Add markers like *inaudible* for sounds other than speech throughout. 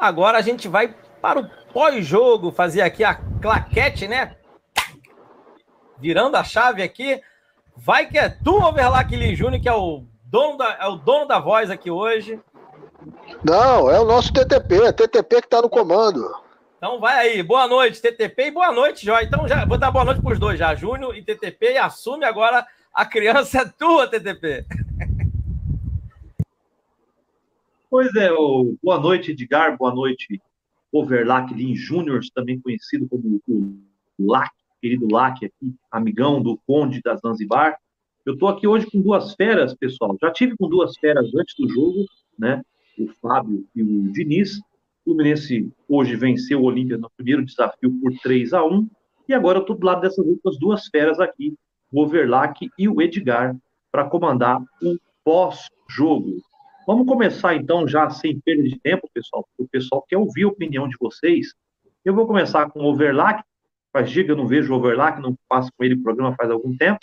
Agora a gente vai para o pós-jogo, fazer aqui a claquete, né? Virando a chave aqui. Vai que é tu, Overlack Lee Júnior, que é o dono da, é o dono da voz aqui hoje. Não, é o nosso TTP, é TTP que está no comando. Então vai aí, boa noite, TTP, e boa noite, Jó. Então já vou dar boa noite para os dois já, Júnior e TTP, e assume agora a criança é *laughs* tua, TTP. Pois é, boa noite, Edgar, boa noite, Overlack Lin Júnior, também conhecido como o Lac, querido Lac aqui, amigão do Conde da Zanzibar. Eu estou aqui hoje com duas feras, pessoal. Já tive com duas feras antes do jogo, né? O Fábio e o Diniz. O Fluminense hoje venceu o Olímpia no primeiro desafio por 3 a 1 e agora eu estou do lado dessas outras duas feras aqui, o Overlack e o Edgar, para comandar o pós-jogo. Vamos começar então, já sem perda de tempo, pessoal, porque o pessoal quer ouvir a opinião de vocês. Eu vou começar com o Overlack, faz que eu não vejo o Overlack, não passo com ele o programa faz algum tempo.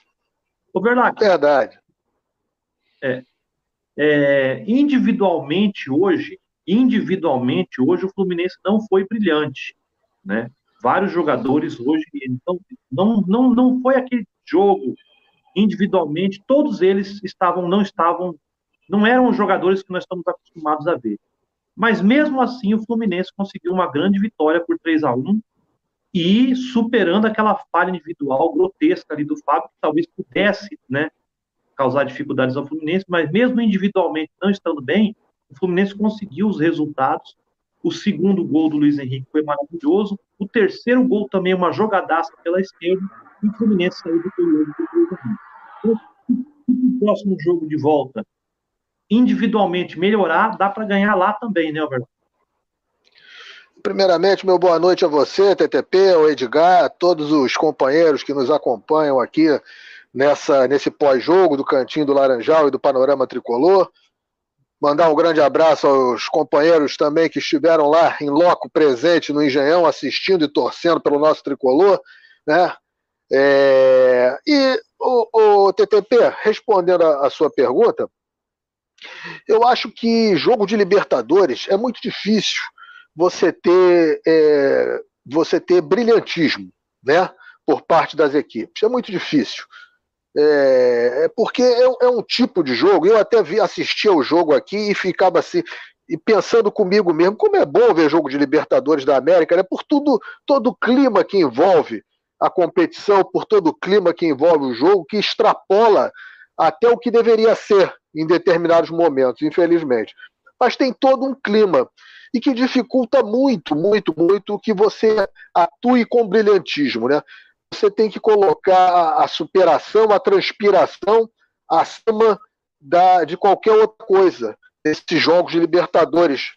Overlack. Verdade. É, é, individualmente hoje, individualmente hoje o Fluminense não foi brilhante, né? Vários jogadores hoje então não não não foi aquele jogo individualmente, todos eles estavam não estavam não eram os jogadores que nós estamos acostumados a ver. Mas mesmo assim, o Fluminense conseguiu uma grande vitória por 3 a 1 e superando aquela falha individual grotesca ali do Fábio, que talvez pudesse né, causar dificuldades ao Fluminense, mas mesmo individualmente não estando bem, o Fluminense conseguiu os resultados. O segundo gol do Luiz Henrique foi maravilhoso. O terceiro gol também uma jogadaça pela esquerda. E o Fluminense saiu do período do Luiz Henrique. O próximo jogo de volta individualmente melhorar, dá para ganhar lá também, né, Alberto? Primeiramente, meu boa noite a você, TTP, ao Edgar, a todos os companheiros que nos acompanham aqui nessa, nesse pós-jogo do Cantinho do Laranjal e do Panorama Tricolor. Mandar um grande abraço aos companheiros também que estiveram lá em loco presente no Engenhão, assistindo e torcendo pelo nosso tricolor. Né? É... E o, o TTP, respondendo a, a sua pergunta, eu acho que jogo de Libertadores é muito difícil você ter é, você ter brilhantismo, né, por parte das equipes. É muito difícil. É, é porque é, é, um tipo de jogo. Eu até vi assistir ao jogo aqui e ficava assim e pensando comigo mesmo como é bom ver jogo de Libertadores da América, né? Por tudo todo o clima que envolve a competição, por todo o clima que envolve o jogo, que extrapola até o que deveria ser em determinados momentos, infelizmente. Mas tem todo um clima e que dificulta muito, muito, muito que você atue com brilhantismo, né? Você tem que colocar a superação, a transpiração acima da, de qualquer outra coisa nesses jogos de Libertadores.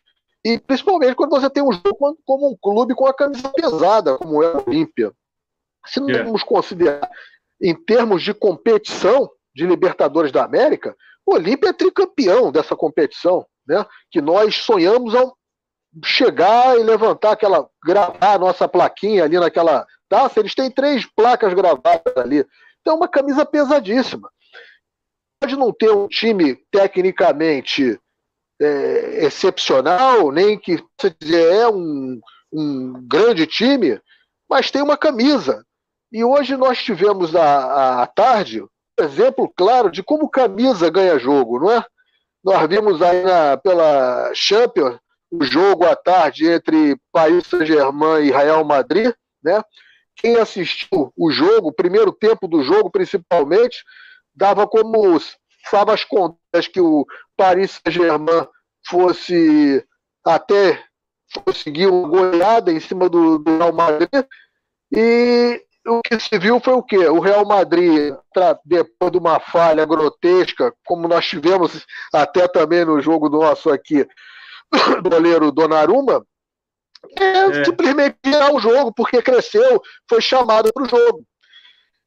E principalmente quando você tem um jogo como um clube com a camisa pesada, como é o Olímpia. Se não yeah. vamos considerar em termos de competição de Libertadores da América, o Olímpia é tricampeão dessa competição, né? Que nós sonhamos ao chegar e levantar aquela, gravar a nossa plaquinha ali naquela taça. Eles têm três placas gravadas ali. Então, é uma camisa pesadíssima. Pode não ter um time tecnicamente é, excepcional, nem que você dizer é um, um grande time, mas tem uma camisa. E hoje nós tivemos à tarde exemplo claro de como camisa ganha jogo, não é? Nós vimos aí na, pela Champions o jogo à tarde entre Paris Saint-Germain e Real Madrid, né? Quem assistiu o jogo, o primeiro tempo do jogo principalmente, dava como favas contas que o Paris Saint-Germain fosse até conseguir uma goleada em cima do, do Real Madrid e o que se viu foi o quê? O Real Madrid, depois de uma falha grotesca, como nós tivemos até também no jogo nosso aqui, *coughs* do goleiro Donnarumma, é, é. simplesmente tirar o jogo, porque cresceu, foi chamado para o jogo.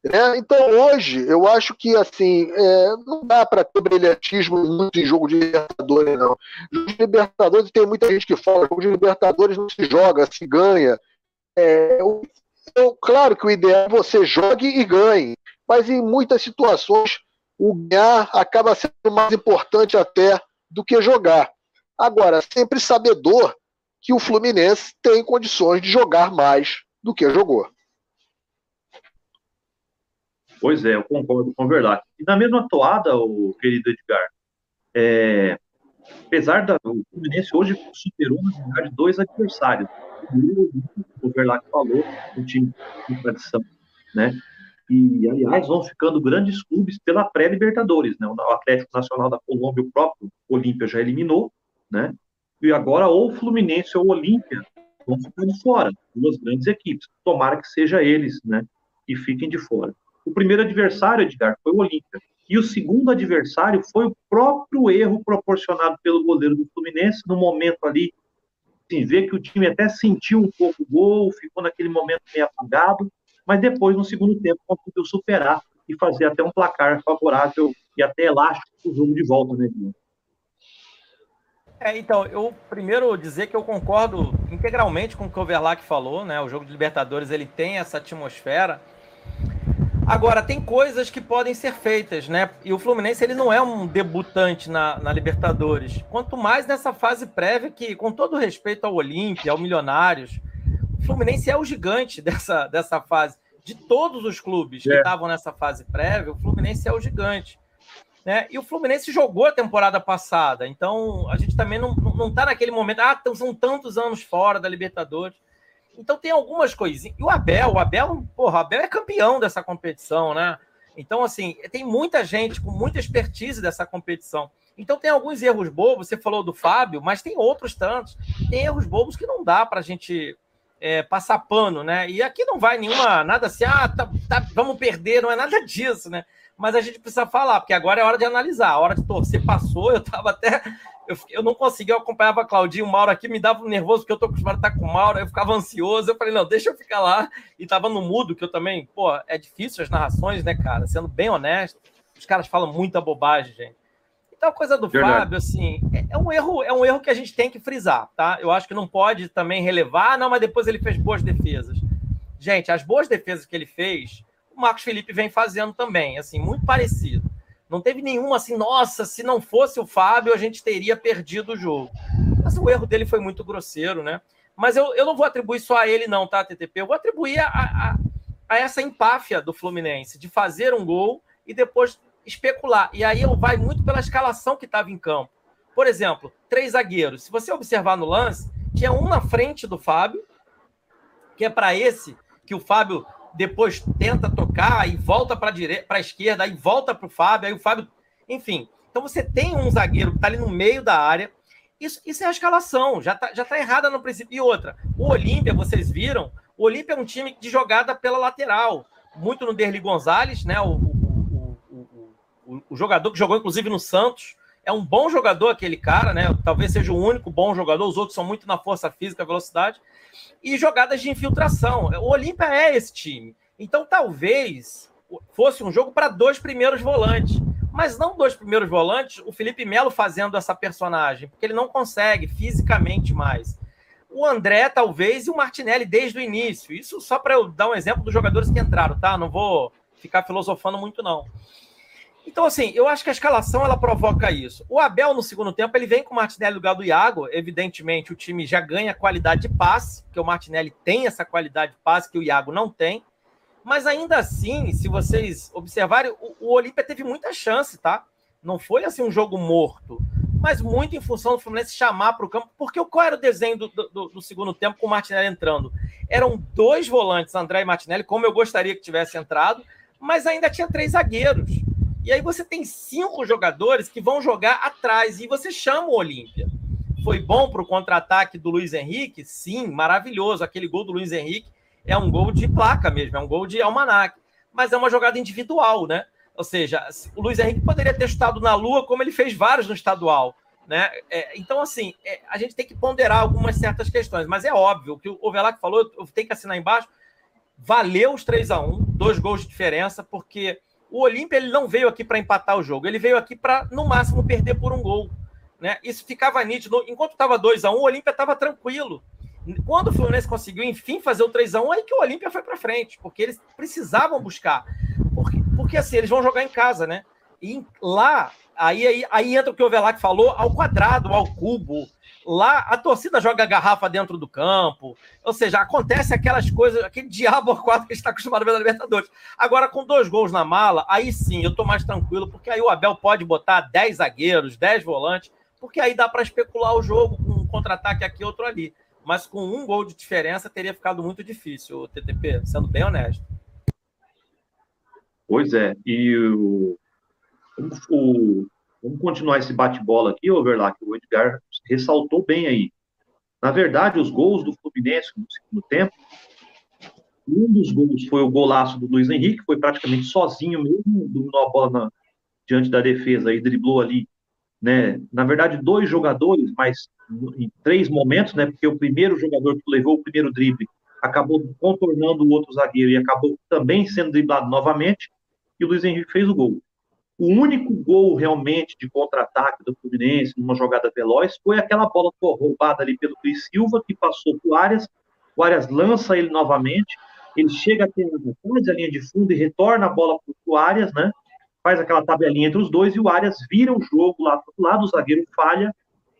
É, então hoje eu acho que assim é, não dá para ter brilhantismo muito em jogo de Libertadores, não. Jogo de Libertadores tem muita gente que fala, jogo de Libertadores não se joga, se ganha. É, o então, claro que o ideal é você jogue e ganhe, mas em muitas situações o ganhar acaba sendo mais importante até do que jogar. Agora, sempre sabedor que o Fluminense tem condições de jogar mais do que jogou. Pois é, eu concordo com a verdade. E na mesma toada, o querido Edgar, é, apesar da o Fluminense hoje superou na verdade dois adversários. O Verlac falou, o time de tradição, né? E aliás vão ficando grandes clubes pela pré-Libertadores, né? O Atlético Nacional da Colômbia, o próprio Olímpia já eliminou, né? E agora ou o Fluminense ou o Olímpia vão ficar de fora, duas grandes equipes. Tomara que seja eles, né? Que fiquem de fora. O primeiro adversário, Edgar, foi o Olímpia. E o segundo adversário foi o próprio erro proporcionado pelo goleiro do Fluminense no momento ali. Assim, ver que o time até sentiu um pouco o gol, ficou naquele momento meio apagado, mas depois, no segundo tempo, conseguiu superar e fazer até um placar favorável e até elástico o jogo de volta, né, Guilherme? É, então, eu primeiro dizer que eu concordo integralmente com o que o Overlack falou, né? O jogo de Libertadores ele tem essa atmosfera Agora, tem coisas que podem ser feitas, né? E o Fluminense ele não é um debutante na, na Libertadores. Quanto mais nessa fase prévia, que, com todo respeito ao Olímpia, ao Milionários, o Fluminense é o gigante *laughs* dessa, dessa fase. De todos os clubes é. que estavam nessa fase prévia, o Fluminense é o gigante. Né? E o Fluminense jogou a temporada passada, então a gente também não, não tá naquele momento, ah, são tantos anos fora da Libertadores. Então tem algumas coisinhas. E o Abel, o Abel, porra, o Abel é campeão dessa competição, né? Então, assim, tem muita gente com muita expertise dessa competição. Então tem alguns erros bobos, você falou do Fábio, mas tem outros tantos. Tem erros bobos que não dá para a gente é, passar pano, né? E aqui não vai nenhuma, nada assim, ah, tá, tá, vamos perder, não é nada disso, né? Mas a gente precisa falar, porque agora é hora de analisar, a hora de torcer passou, eu tava até eu, eu não conseguia, eu acompanhava a Claudinha, o Mauro aqui me dava nervoso, porque eu tô acostumado a estar com o Mauro, eu ficava ansioso, eu falei, não, deixa eu ficar lá, e tava no mudo, que eu também, pô, é difícil as narrações, né, cara, sendo bem honesto, os caras falam muita bobagem, gente. Então a coisa do Verdade. Fábio, assim, é, é, um erro, é um erro que a gente tem que frisar, tá? Eu acho que não pode também relevar, ah, não, mas depois ele fez boas defesas. Gente, as boas defesas que ele fez, o Marcos Felipe vem fazendo também, assim, muito parecido. Não teve nenhuma assim, nossa, se não fosse o Fábio, a gente teria perdido o jogo. Mas o erro dele foi muito grosseiro, né? Mas eu, eu não vou atribuir só a ele, não, tá, TTP? Eu vou atribuir a, a, a essa empáfia do Fluminense de fazer um gol e depois especular. E aí eu vai muito pela escalação que estava em campo. Por exemplo, três zagueiros. Se você observar no lance, tinha um na frente do Fábio, que é para esse que o Fábio depois tenta tocar e volta para direita, para a esquerda, aí volta para o Fábio, aí o Fábio, enfim. Então você tem um zagueiro que está ali no meio da área. Isso, isso é a escalação, já está já tá errada no princípio. E outra, o Olímpia, vocês viram, o Olímpia é um time de jogada pela lateral, muito no Derli Gonzalez, né? O, o, o, o, jogador que jogou inclusive no Santos. É um bom jogador aquele cara, né? Talvez seja o único bom jogador, os outros são muito na força física, velocidade e jogadas de infiltração. O Olímpia é esse time. Então, talvez fosse um jogo para dois primeiros volantes. Mas não dois primeiros volantes, o Felipe Melo fazendo essa personagem, porque ele não consegue fisicamente mais. O André, talvez, e o Martinelli desde o início. Isso só para eu dar um exemplo dos jogadores que entraram, tá? Não vou ficar filosofando muito, não. Então, assim, eu acho que a escalação ela provoca isso. O Abel, no segundo tempo, ele vem com o Martinelli no lugar do Iago. Evidentemente, o time já ganha qualidade de passe, porque o Martinelli tem essa qualidade de passe que o Iago não tem. Mas ainda assim, se vocês observarem, o, o Olímpia teve muita chance, tá? Não foi assim um jogo morto, mas muito em função do Fluminense chamar para o campo. Porque qual era o desenho do, do, do, segundo tempo com o Martinelli entrando? Eram dois volantes, André e Martinelli, como eu gostaria que tivesse entrado, mas ainda tinha três zagueiros. E aí você tem cinco jogadores que vão jogar atrás e você chama o Olímpia. Foi bom para o contra-ataque do Luiz Henrique? Sim, maravilhoso. Aquele gol do Luiz Henrique é um gol de placa mesmo, é um gol de almanac. Mas é uma jogada individual, né? Ou seja, o Luiz Henrique poderia ter estado na Lua, como ele fez vários no estadual. Né? É, então, assim, é, a gente tem que ponderar algumas certas questões, mas é óbvio que o Velac falou, eu tenho que assinar embaixo. Valeu os 3 a 1 dois gols de diferença, porque o Olímpia ele não veio aqui para empatar o jogo, ele veio aqui para, no máximo, perder por um gol. Né? Isso ficava nítido. Enquanto estava 2 a 1 um, o Olímpia estava tranquilo. Quando o Fluminense conseguiu, enfim, fazer o 3 a 1 aí que o Olímpia foi para frente, porque eles precisavam buscar. Porque, porque assim, eles vão jogar em casa, né? E lá, aí, aí, aí entra o que o Velac falou, ao quadrado, ao cubo. Lá a torcida joga garrafa dentro do campo, ou seja, acontece aquelas coisas, aquele diabo quatro que a gente está acostumado a ver na Libertadores. Agora, com dois gols na mala, aí sim eu estou mais tranquilo, porque aí o Abel pode botar 10 zagueiros, 10 volantes, porque aí dá para especular o jogo com um contra-ataque aqui outro ali. Mas com um gol de diferença teria ficado muito difícil, TTP, sendo bem honesto. Pois é, e o, o Vamos continuar esse bate-bola aqui, Overlack. O Edgar ressaltou bem aí. Na verdade, os gols do Fluminense no segundo tempo, um dos gols foi o golaço do Luiz Henrique, foi praticamente sozinho mesmo, dominou a bola na, diante da defesa e driblou ali, né? Na verdade, dois jogadores, mas em três momentos, né? Porque o primeiro jogador que levou o primeiro drible acabou contornando o outro zagueiro e acabou também sendo driblado novamente, e o Luiz Henrique fez o gol. O único gol realmente de contra-ataque do Fluminense, numa jogada veloz, foi aquela bola roubada ali pelo Luiz Silva, que passou para o Arias. O Arias lança ele novamente, ele chega até a linha de fundo e retorna a bola para o Arias, né? Faz aquela tabelinha entre os dois e o Arias vira o jogo lá para o lado, o zagueiro falha.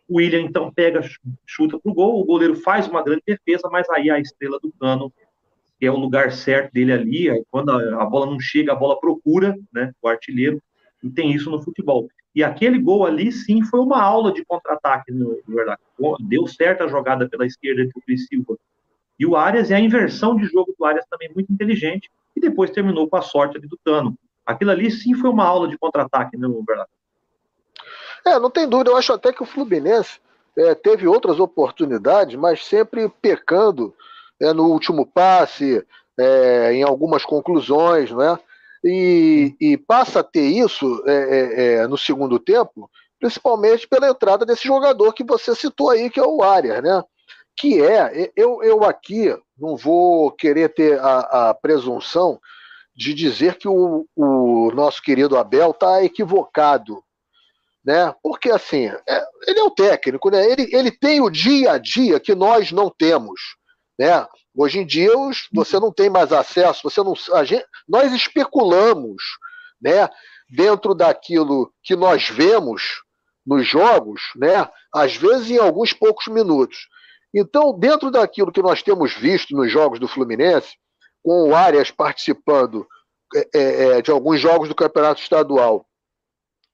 O William então pega, chuta para o gol, o goleiro faz uma grande defesa, mas aí a estrela do cano, que é o lugar certo dele ali, quando a bola não chega, a bola procura, né? O artilheiro e tem isso no futebol. E aquele gol ali, sim, foi uma aula de contra-ataque, no verdade. Deu certo a jogada pela esquerda entre o Cris Silva e o Arias, e a inversão de jogo do Arias também muito inteligente, e depois terminou com a sorte do Tano. Aquilo ali, sim, foi uma aula de contra-ataque, no verdade. É, não tem dúvida. Eu acho até que o Fluminense é, teve outras oportunidades, mas sempre pecando é, no último passe, é, em algumas conclusões, né? E, e passa a ter isso é, é, é, no segundo tempo, principalmente pela entrada desse jogador que você citou aí, que é o Arias, né? Que é, eu, eu aqui não vou querer ter a, a presunção de dizer que o, o nosso querido Abel está equivocado, né? Porque assim, é, ele é o técnico, né? Ele, ele tem o dia a dia que nós não temos, né? Hoje em dia você não tem mais acesso, você não, gente, nós especulamos, né, dentro daquilo que nós vemos nos jogos, né, às vezes em alguns poucos minutos. Então, dentro daquilo que nós temos visto nos jogos do Fluminense, com o Arias participando é, é, é, de alguns jogos do Campeonato Estadual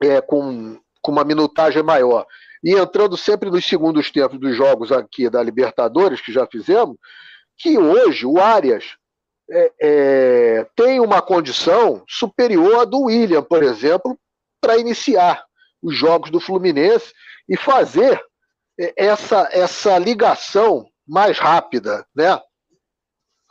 é, com, com uma minutagem maior, e entrando sempre nos segundos tempos dos jogos aqui da Libertadores, que já fizemos, que hoje o Arias é, é, tem uma condição superior à do William, por exemplo, para iniciar os jogos do Fluminense e fazer é, essa, essa ligação mais rápida, né?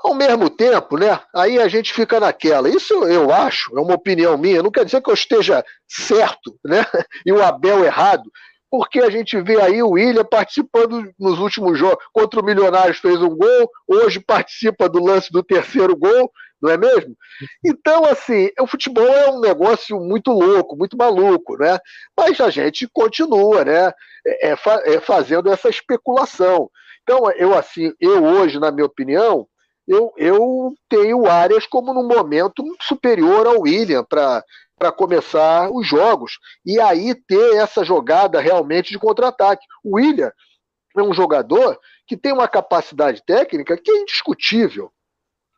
Ao mesmo tempo, né? Aí a gente fica naquela. Isso eu acho, é uma opinião minha. Não quer dizer que eu esteja certo, né? *laughs* E o Abel errado porque a gente vê aí o William participando nos últimos jogos. Contra o Milionários fez um gol, hoje participa do lance do terceiro gol, não é mesmo? Então, assim, o futebol é um negócio muito louco, muito maluco, né? Mas a gente continua, né? É, é, é fazendo essa especulação. Então, eu, assim, eu hoje, na minha opinião, eu, eu tenho áreas como num momento superior ao William para para começar os jogos e aí ter essa jogada realmente de contra-ataque. O William é um jogador que tem uma capacidade técnica que é indiscutível.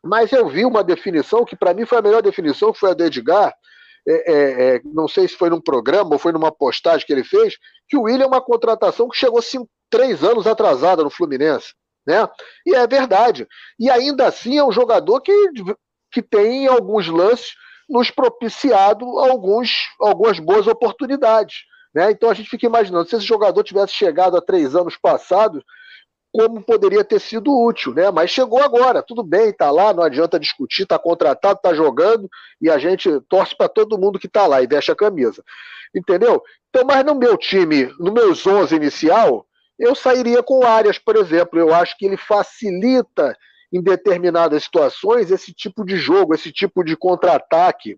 Mas eu vi uma definição que para mim foi a melhor definição, que foi a do Edgar. É, é, é, não sei se foi num programa ou foi numa postagem que ele fez, que o William é uma contratação que chegou cinco, três anos atrasada no Fluminense. Né? E é verdade. E ainda assim é um jogador que, que tem alguns lances nos propiciado alguns, algumas boas oportunidades. Né? Então a gente fica imaginando, se esse jogador tivesse chegado há três anos passados, como poderia ter sido útil, né? Mas chegou agora, tudo bem, está lá, não adianta discutir, está contratado, está jogando, e a gente torce para todo mundo que está lá e veste a camisa. Entendeu? Então, mas no meu time, no meus 11 inicial, eu sairia com o por exemplo. Eu acho que ele facilita em determinadas situações esse tipo de jogo, esse tipo de contra-ataque.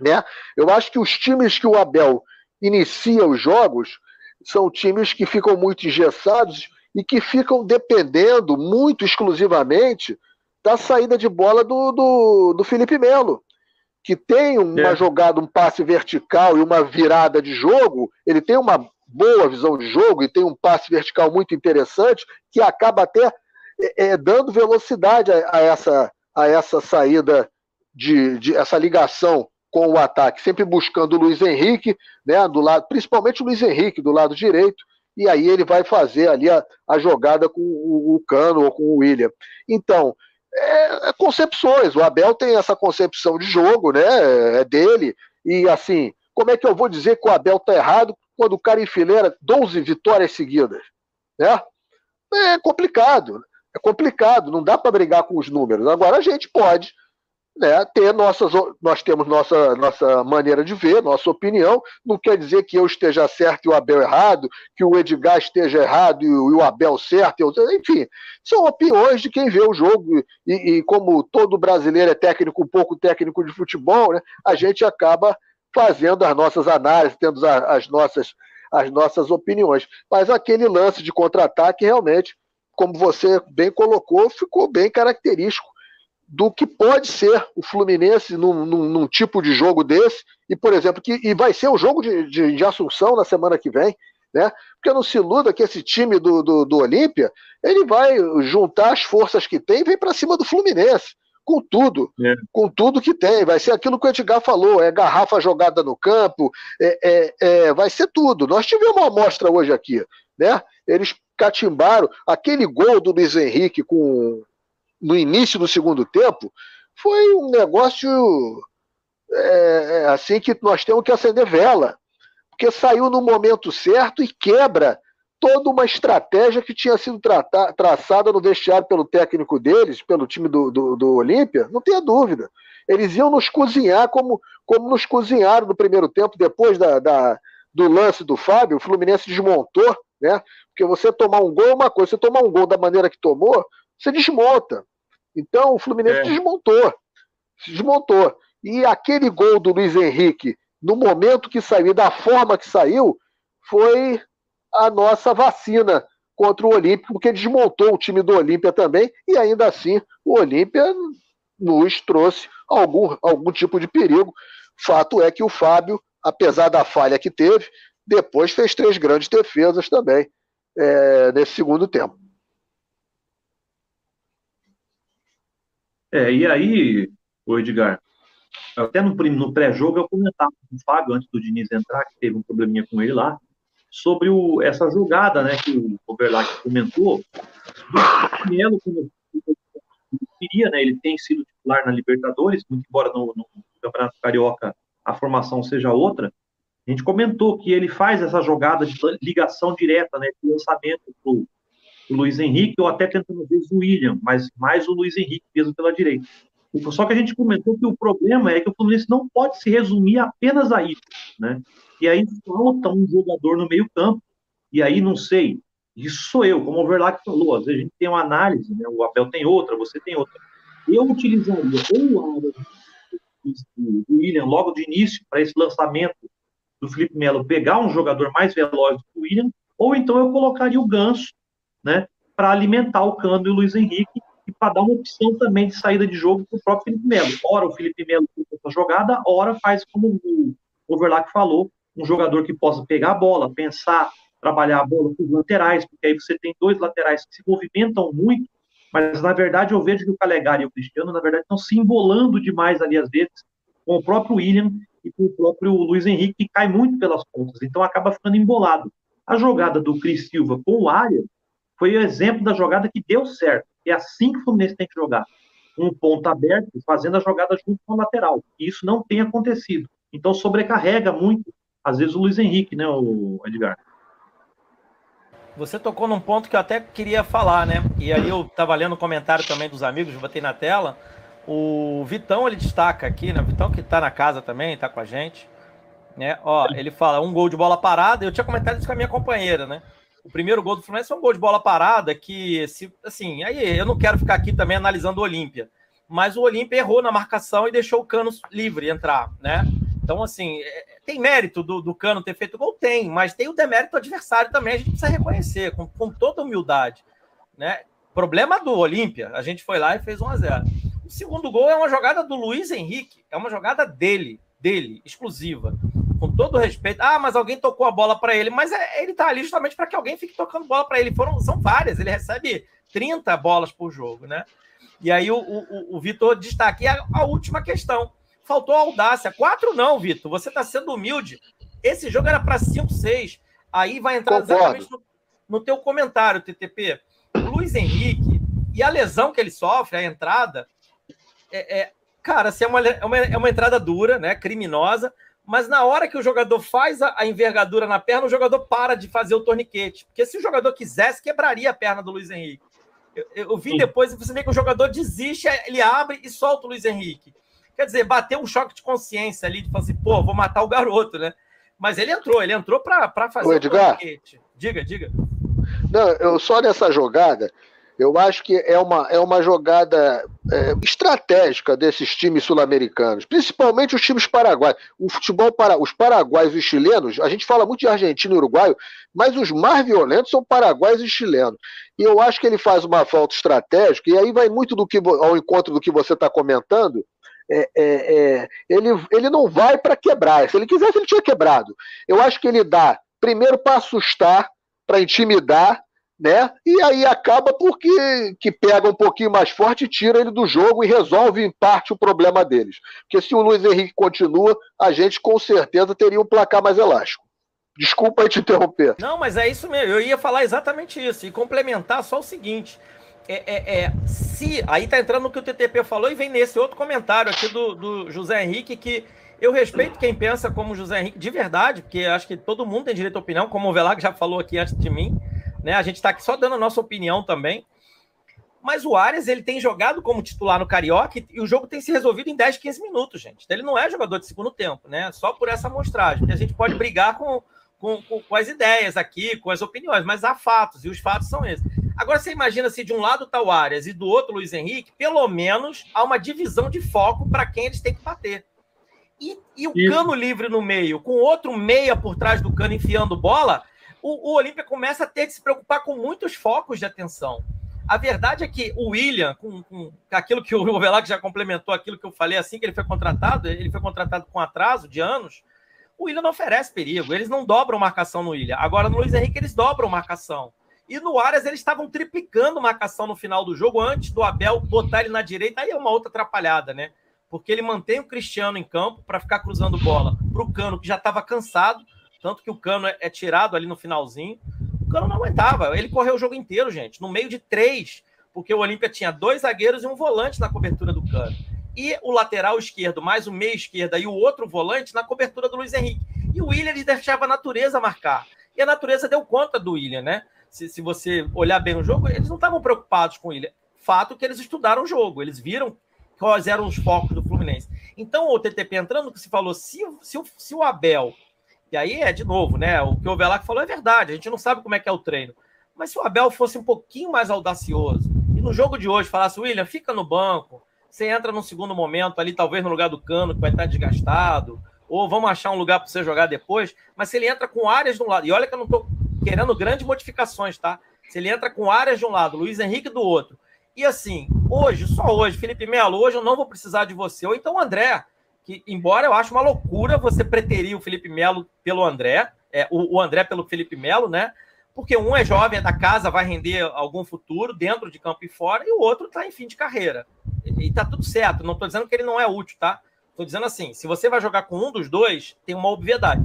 Né? Eu acho que os times que o Abel inicia os jogos são times que ficam muito engessados e que ficam dependendo muito exclusivamente da saída de bola do, do, do Felipe Melo, que tem uma é. jogada, um passe vertical e uma virada de jogo, ele tem uma boa visão de jogo e tem um passe vertical muito interessante que acaba até é, é dando velocidade a, a, essa, a essa saída de, de, essa ligação com o ataque, sempre buscando o Luiz Henrique, né, do lado, principalmente o Luiz Henrique do lado direito, e aí ele vai fazer ali a, a jogada com o, o, Cano ou com o William. Então, é, é concepções. O Abel tem essa concepção de jogo, né? É dele. E assim, como é que eu vou dizer que o Abel tá errado quando o cara enfileira 12 vitórias seguidas? Né? É complicado. É complicado. Não dá para brigar com os números. Agora a gente pode né, ter nossas, nós temos nossa, nossa maneira de ver, nossa opinião. Não quer dizer que eu esteja certo e o Abel errado, que o Edgar esteja errado e o Abel certo. enfim, são opiniões de quem vê o jogo. E, e, como todo brasileiro é técnico, um pouco técnico de futebol, né, a gente acaba fazendo as nossas análises, tendo as nossas, as nossas opiniões. Mas aquele lance de contra-ataque, realmente, como você bem colocou, ficou bem característico do que pode ser o Fluminense num, num, num, tipo de jogo desse, e, por exemplo, que e vai ser o jogo de, de, de, Assunção na semana que vem, né? Porque não se iluda que esse time do, do, do Olímpia ele vai juntar as forças que tem e vem para cima do Fluminense. Com tudo, é. com tudo que tem. Vai ser aquilo que o Edgar falou: é garrafa jogada no campo, é, é, é vai ser tudo. Nós tivemos uma amostra hoje aqui, né? Eles catimbaram aquele gol do Luiz Henrique com no início do segundo tempo, foi um negócio é, é, assim que nós temos que acender vela, porque saiu no momento certo e quebra toda uma estratégia que tinha sido traçada no vestiário pelo técnico deles, pelo time do, do, do Olímpia, não tenha dúvida. Eles iam nos cozinhar como, como nos cozinharam no primeiro tempo, depois da, da, do lance do Fábio, o Fluminense desmontou, né? Porque você tomar um gol é uma coisa, você tomar um gol da maneira que tomou, você desmonta. Então o Fluminense é. desmontou. Desmontou. E aquele gol do Luiz Henrique, no momento que saiu, da forma que saiu, foi a nossa vacina contra o Olímpico, porque desmontou o time do Olímpia também, e ainda assim o Olímpia nos trouxe algum, algum tipo de perigo. Fato é que o Fábio, apesar da falha que teve, depois fez três grandes defesas também é, nesse segundo tempo. É, e aí, o Edgar, até no, no pré-jogo eu comentava com o Fábio, antes do Diniz entrar, que teve um probleminha com ele lá, sobre o, essa jogada, né, que o Overlack comentou, Melo, como queria, né, ele tem sido titular na Libertadores, muito embora no, no Campeonato Carioca a formação seja outra, a gente comentou que ele faz essa jogada de ligação direta, né, de lançamento para o Luiz Henrique, ou até tentando vezes o William, mas mais o Luiz Henrique mesmo pela direita. Só que a gente comentou que o problema é que o Fluminense não pode se resumir apenas a isso, né? E aí falta um jogador no meio campo, e aí não sei, isso sou eu, como o Verlac falou, às vezes a gente tem uma análise, né? o Abel tem outra, você tem outra. Eu utilizaria ou o William logo de início para esse lançamento do Felipe Melo pegar um jogador mais veloz do que o William, ou então eu colocaria o Ganso né, para alimentar o Cano e o Luiz Henrique e para dar uma opção também de saída de jogo para o próprio Felipe Melo. Ora o Felipe Melo essa jogada, ora faz como o Overlack falou, um jogador que possa pegar a bola, pensar, trabalhar a bola com os laterais, porque aí você tem dois laterais que se movimentam muito, mas na verdade eu vejo que o Calegari e o Cristiano, na verdade, estão se embolando demais ali às vezes com o próprio William e com o próprio Luiz Henrique, que cai muito pelas pontas, então acaba ficando embolado. A jogada do Cris Silva com o Área foi o exemplo da jogada que deu certo. É assim que o Fluminense tem que jogar. Um ponto aberto, fazendo a jogada junto com o lateral. E isso não tem acontecido. Então sobrecarrega muito, às vezes, o Luiz Henrique, né, o Edgar? Você tocou num ponto que eu até queria falar, né? E aí eu estava lendo o comentário também dos amigos, botei na tela. O Vitão, ele destaca aqui, né? Vitão que está na casa também, está com a gente. Né? Ó, ele fala um gol de bola parada. Eu tinha comentado isso com a minha companheira, né? o primeiro gol do Fluminense foi um gol de bola parada que, se, assim, aí eu não quero ficar aqui também analisando o Olímpia, mas o Olímpia errou na marcação e deixou o Cano livre entrar, né? Então, assim, é, tem mérito do, do Cano ter feito gol? Tem, mas tem o demérito do adversário também, a gente precisa reconhecer, com, com toda humildade, né? Problema do Olímpia, a gente foi lá e fez 1 a 0 O segundo gol é uma jogada do Luiz Henrique, é uma jogada dele, dele, exclusiva. com todo respeito. Ah, mas alguém tocou a bola para ele. Mas é, ele tá ali justamente para que alguém fique tocando bola para ele. Foram, são várias. Ele recebe 30 bolas por jogo, né? E aí o, o, o Vitor destaque a, a, última questão. Faltou audácia. Quatro não, Vitor. Você está sendo humilde. Esse jogo era para 5, 6. Aí vai entrar Concordo. exatamente no, no teu comentário, TTP. O Luiz Henrique e a lesão que ele sofre, a entrada, é, é cara, assim, é, uma, é, uma, é uma entrada dura, né? Criminosa, mas na hora que o jogador faz a, envergadura na perna, o jogador para de fazer o torniquete. Porque se o jogador quisesse, quebraria a perna do Luiz Henrique. Eu, eu vi Sim. depois, você vê que o jogador desiste, ele abre e solta o Luiz Henrique. Quer dizer, bateu um choque de consciência ali, de falar assim, pô, vou matar o garoto, né? Mas ele entrou, ele entrou para fazer o, Edgar, torniquete. Diga, diga. Não, eu só nessa jogada, eu acho que é uma, é uma jogada é, estratégica desses times sul-americanos, principalmente os times paraguaios. O futebol para os paraguaios e os chilenos, a gente fala muito de argentino e uruguaio, mas os mais violentos são paraguaios e chilenos. E eu acho que ele faz uma falta estratégica, e aí vai muito do que ao encontro do que você está comentando. É, é, é, ele, ele não vai para quebrar. Se ele quisesse, ele tinha quebrado. Eu acho que ele dá primeiro para assustar, para intimidar, né? E aí acaba porque que pega um pouquinho mais forte, tira ele do jogo e resolve em parte o problema deles. Porque se o Luiz Henrique continua, a gente com certeza teria um placar mais elástico. Desculpa aí te interromper. Não, mas é isso mesmo. Eu ia falar exatamente isso e complementar só o seguinte. É, é, é, se aí tá entrando no que o TTP falou e vem nesse outro comentário aqui do, do José Henrique que eu respeito quem pensa como José Henrique de verdade, porque acho que todo mundo tem direito à opinião, como o Velag já falou aqui antes de mim. Né? A gente está aqui só dando a nossa opinião também. Mas o Arias, ele tem jogado como titular no Carioca e o jogo tem se resolvido em 10, 15 minutos, gente. Ele não é jogador de segundo tempo, né? Só por essa amostragem. Porque a gente pode brigar com, com, com, com, as ideias aqui, com as opiniões, mas há fatos, e os fatos são esses. Agora, você imagina se de um lado está o Arias e do outro Luiz Henrique, pelo menos há uma divisão de foco para quem eles têm que bater. E, e o Isso. cano livre no meio, com outro meia por trás do cano enfiando bola, o, o Olímpia começa a ter que se preocupar com muitos focos de atenção. A verdade é que o William, com, com aquilo que o *laughs* Velac já complementou, aquilo que eu falei assim que ele foi contratado, ele foi contratado com atraso de anos. O William não oferece perigo, eles não dobram marcação no William. Agora no Luiz Henrique eles dobram marcação. E no Arias eles estavam triplicando marcação no final do jogo antes do Abel botar ele na direita. Aí é uma outra atrapalhada, né? Porque ele mantém o Cristiano em campo para ficar cruzando bola para o Cano, que já estava cansado tanto que o Cano é, é tirado ali no finalzinho. O Cano não aguentava. Ele correu o jogo inteiro, gente, no meio de três, porque o Olímpia tinha dois zagueiros e um volante na cobertura do Cano. E o lateral esquerdo, mais o meio esquerda e o outro volante na cobertura do Luiz Henrique. E o William ele deixava a natureza marcar. E a natureza deu conta do William, né? Se, se você olhar bem o jogo, eles não estavam preocupados com o William. Fato que eles estudaram o jogo, eles viram quais eram os focos do Fluminense. Então, o TTP entrando que se falou, se, se, se o Abel e aí é de novo, né? O que o Velar falou é verdade. A gente não sabe como é que é o treino. Mas se o Abel fosse um pouquinho mais audacioso e no jogo de hoje falasse, William, fica no banco, você entra no segundo momento ali, talvez no lugar do cano, que vai estar desgastado, ou vamos achar um lugar para você jogar depois. Mas se ele entra com áreas de um lado, e olha que eu não estou querendo grandes modificações, tá? Se ele entra com áreas de um lado, Luiz Henrique do outro. E assim, hoje, só hoje, Felipe Melo, hoje eu não vou precisar de você. Ou então André, que, embora eu acho uma loucura você preterir o Felipe Melo pelo André, é, o, o, André pelo Felipe Melo, né? Porque um é jovem, é da casa, vai render algum futuro dentro de campo e fora, e o outro está em fim de carreira. E, e tá tudo certo. Não estou dizendo que ele não é útil, tá? Estou dizendo assim: se você vai jogar com um dos dois, tem uma obviedade.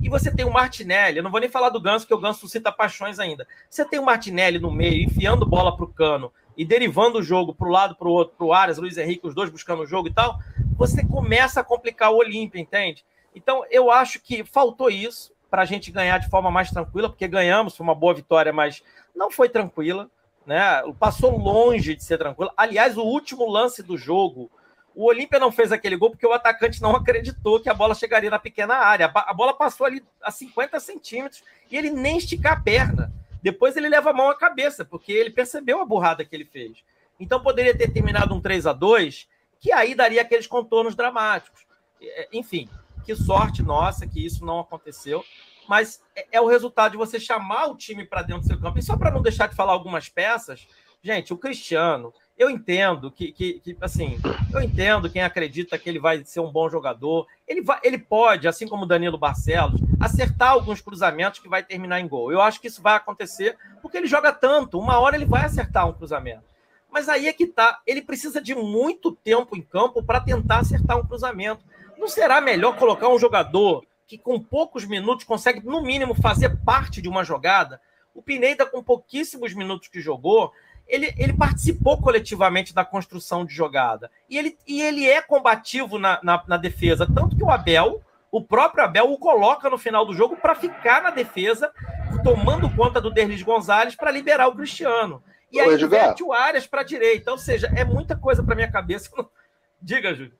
E você tem o Martinelli, eu não vou nem falar do Ganso, que o Ganso suscita paixões ainda. Você tem o Martinelli no meio, enfiando bola para o cano e derivando o jogo para lado, para o outro, para o Arias, Luiz Henrique, os dois buscando o jogo e tal você começa a complicar o Olímpia, entende? Então, eu acho que faltou isso para a gente ganhar de forma mais tranquila, porque ganhamos, foi uma boa vitória, mas não foi tranquila, né? Passou longe de ser tranquila. Aliás, o último lance do jogo, o Olímpia não fez aquele gol porque o atacante não acreditou que a bola chegaria na pequena área. A bola passou ali a 50 centímetros e ele nem esticar a perna. Depois ele leva a mão à cabeça, porque ele percebeu a burrada que ele fez. Então poderia ter terminado um 3 a 2 que aí daria aqueles contornos dramáticos. É, enfim, que sorte nossa que isso não aconteceu, mas é, é o resultado de você chamar o time para dentro do seu campo. E só para não deixar de falar algumas peças, Gente, o Cristiano, eu entendo que, que, que, assim, eu entendo quem acredita que ele vai ser um bom jogador. Ele, vai, ele pode, assim como Danilo Barcelos, acertar alguns cruzamentos que vai terminar em gol. Eu acho que isso vai acontecer porque ele joga tanto. Uma hora ele vai acertar um cruzamento. Mas aí é que tá. Ele precisa de muito tempo em campo para tentar acertar um cruzamento. Não será melhor colocar um jogador que com poucos minutos consegue, no mínimo, fazer parte de uma jogada? O Pineda, com pouquíssimos minutos que jogou, ele, ele participou coletivamente da construção de jogada. E ele, e ele é combativo na, na, na defesa. Tanto que o Abel, o próprio Abel, o coloca no final do jogo para ficar na defesa, tomando conta do Derlis Gonzalez para liberar o Cristiano. E aí inverte o Arias para a direita. Ou seja, é muita coisa para minha cabeça. *laughs* Diga, Júlio.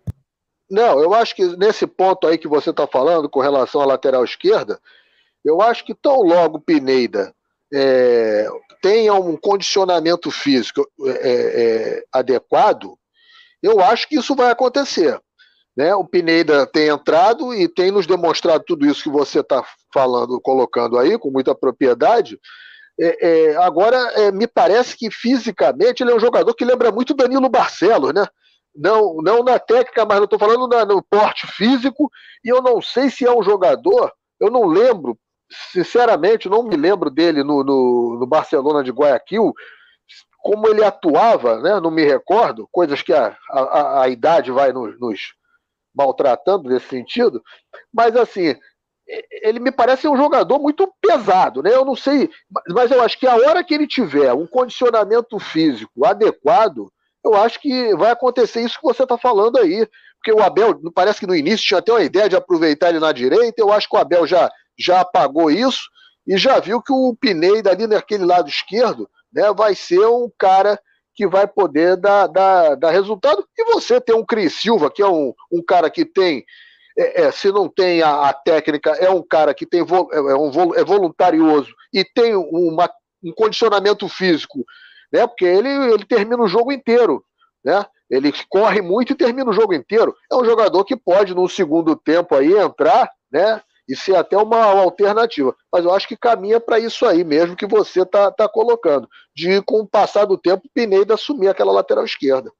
Não, eu acho que nesse ponto aí que você está falando, com relação à lateral esquerda, eu acho que tão logo Pineda é, tenha um condicionamento físico é, é, adequado, eu acho que isso vai acontecer. Né? O Pineda tem entrado e tem nos demonstrado tudo isso que você está falando, colocando aí, com muita propriedade. É, é, agora, é, me parece que fisicamente ele é um jogador que lembra muito Danilo Barcelos, né? Não, não na técnica, mas eu estou falando na, no porte físico, e eu não sei se é um jogador, eu não lembro, sinceramente, não me lembro dele no, no, no Barcelona de Guayaquil, como ele atuava, né? não me recordo, coisas que a, a, a idade vai nos, nos maltratando nesse sentido, mas assim, ele me parece um jogador muito pesado, né? Eu não sei, mas eu acho que a hora que ele tiver um condicionamento físico adequado, eu acho que vai acontecer isso que você está falando aí. Porque o Abel, parece que no início tinha até uma ideia de aproveitar ele na direita, eu acho que o Abel já, já apagou isso e já viu que o Pineda ali naquele lado esquerdo né, vai ser um cara que vai poder dar, dar, dar resultado. E você tem um Cris Silva, que é um, um cara que tem, é, é, se não tem a, a, técnica, é um cara que tem é, é, um, é voluntarioso e tem uma, um condicionamento físico né? Porque ele, ele termina o jogo inteiro, né? Ele corre muito e termina o jogo inteiro. É um jogador que pode, no segundo tempo aí, entrar, né? E ser até uma, uma alternativa. Mas eu acho que caminha para isso aí mesmo que você tá, tá colocando. De, com o passar do tempo, Pineda assumir aquela lateral esquerda.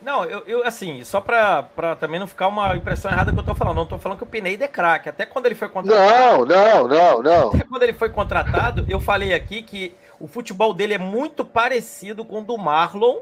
Não, eu, eu assim, só para também não ficar uma impressão errada que eu tô falando, não tô falando que o Pineda é craque. Até quando ele foi contratado. Não, não, não, não. Até quando ele foi contratado, eu falei aqui que o futebol dele é muito parecido com o do Marlon,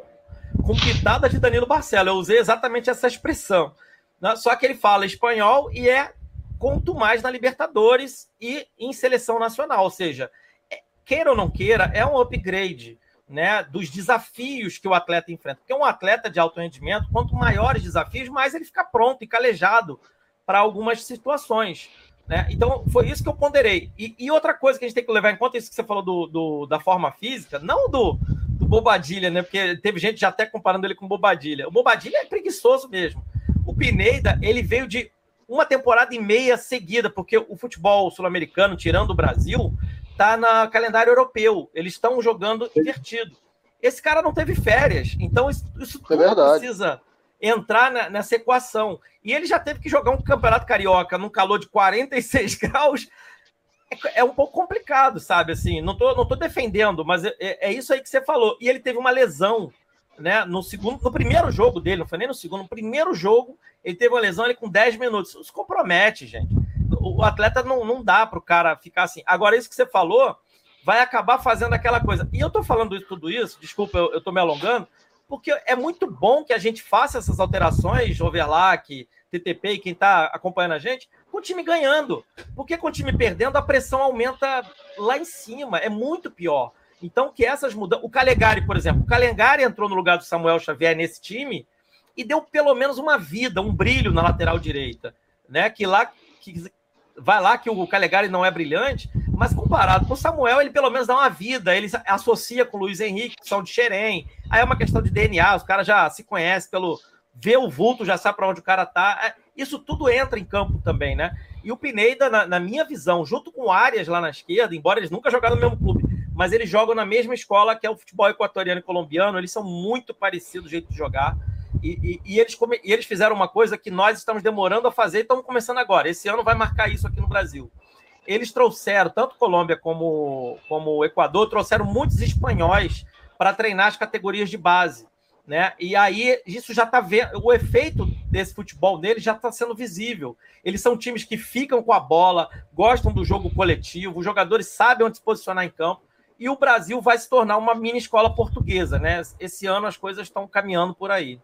com pitada de Danilo Barcelo. Eu usei exatamente essa expressão. Né? Só que ele fala espanhol e é quanto mais na Libertadores e em seleção nacional. Ou seja, é, queira ou não queira, é um upgrade né, dos desafios que o atleta enfrenta. Porque um atleta de alto rendimento, quanto maiores desafios, mais ele fica pronto e calejado para algumas situações. Né? Então, foi isso que eu ponderei. E, e, outra coisa que a gente tem que levar em conta, isso que você falou do, do da forma física, não do, do Bobadilha, né? Porque teve gente já até comparando ele com Bobadilha. O Bobadilha é preguiçoso mesmo. O Pineda, ele veio de uma temporada e meia seguida, porque o futebol sul-americano, tirando o Brasil, tá no calendário europeu. Eles estão jogando invertido. Esse cara não teve férias, então isso, isso é verdade. precisa entrar na, nessa equação. E ele já teve que jogar um campeonato carioca num calor de 46 *laughs* graus. É, é um pouco complicado, sabe? Assim, não tô, não tô defendendo, mas é, é, é, isso aí que você falou. E ele teve uma lesão, né? No segundo, no primeiro jogo dele, não foi nem no segundo, no primeiro jogo, ele teve uma lesão ali com 10 minutos. Isso compromete, gente. O, atleta não, não dá para o cara ficar assim. Agora, isso que você falou vai acabar fazendo aquela coisa. E eu tô falando tudo isso, desculpa, eu, tô me alongando, porque é muito bom que a gente faça essas alterações, Overlack, TTP e quem está acompanhando a gente, com o time ganhando. Porque com o time perdendo, a pressão aumenta lá em cima, é muito pior. Então, que essas mudanças. O Calegari, por exemplo, o Calegari entrou no lugar do Samuel Xavier nesse time e deu pelo menos uma vida, um brilho na lateral direita. Né? Que lá. Que, vai lá que o Calegari não é brilhante, mas comparado com o Samuel, ele pelo menos dá uma vida, ele associa com o Luiz Henrique, que são de Xerém. Aí é uma questão de DNA, os caras já se conhecem pelo vê o vulto, já sabe para onde o cara tá. É, isso tudo entra em campo também, né? E o Pineda, na, na, minha visão, junto com o Arias lá na esquerda, embora eles nunca jogaram no mesmo clube, mas eles jogam na mesma escola que é o futebol equatoriano e colombiano, eles são muito parecidos o jeito de jogar. E, e, e eles, come, e eles fizeram uma coisa que nós estamos demorando a fazer e estamos começando agora. Esse ano vai marcar isso aqui no Brasil eles trouxeram, tanto Colômbia como, como Equador, trouxeram muitos espanhóis para treinar as categorias de base. Né? E aí isso já está vendo, o efeito desse futebol dele já está sendo visível. Eles são times que ficam com a bola, gostam do jogo coletivo, os jogadores sabem onde se posicionar em campo, e o Brasil vai se tornar uma mini escola portuguesa, né? Esse ano as coisas estão caminhando por aí.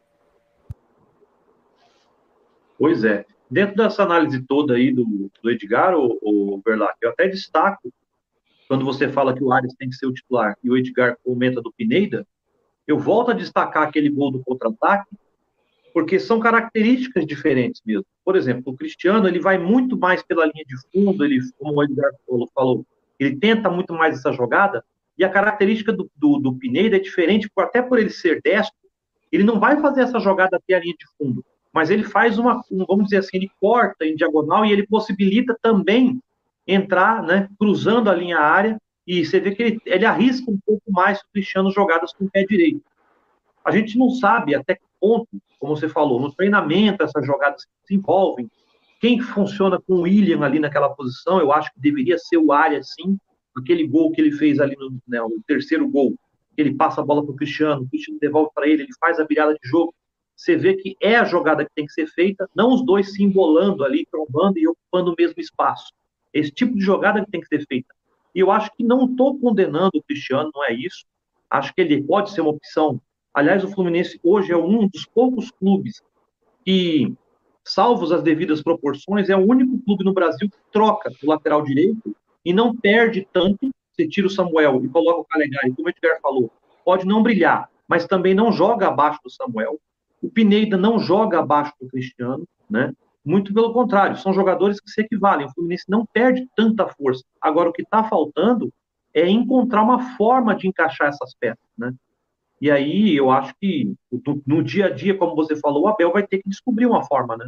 Pois é. Dentro dessa análise toda aí do, do Edgar, o, o eu até destaco, quando você fala que o Ares tem que ser o titular e o Edgar comenta do Pineda, eu volto a destacar aquele gol do contra-ataque, porque são características diferentes mesmo. Por exemplo, o Cristiano, ele vai muito mais pela linha de fundo, ele, como o Edgar falou, ele tenta muito mais essa jogada, e a característica do, do, do Pineda é diferente, até por ele ser destro, ele não vai fazer essa jogada até a linha de fundo, mas ele faz uma, vamos dizer assim, ele corta em diagonal e ele possibilita também entrar, né, cruzando a linha área e você vê que ele, ele arrisca um pouco mais o Cristiano jogadas com o pé direito. A gente não sabe até que ponto, como você falou, no treinamento essas jogadas se envolvem. Quem funciona com o William ali naquela posição, eu acho que deveria ser o área, sim. Aquele gol que ele fez ali no né, terceiro gol, ele passa a bola para o Cristiano, o Cristiano devolve para ele, ele faz a virada de jogo. Você vê que é a jogada que tem que ser feita, não os dois se embolando ali, trombando e ocupando o mesmo espaço. Esse tipo de jogada que tem que ser feita. E eu acho que não estou condenando o Cristiano, não é isso. Acho que ele pode ser uma opção. Aliás, o Fluminense hoje é um dos poucos clubes que, salvos as devidas proporções, é o único clube no Brasil que troca o lateral direito e não perde tanto. Você tira o Samuel e coloca o Calegari, como o Edgar falou, pode não brilhar, mas também não joga abaixo do Samuel. O Pineda não joga abaixo do Cristiano, né? Muito pelo contrário, são jogadores que se equivalem. O Fluminense não perde tanta força. Agora, o que está faltando é encontrar uma forma de encaixar essas peças, né? E aí eu acho que no dia a dia, como você falou, o Abel vai ter que descobrir uma forma, né?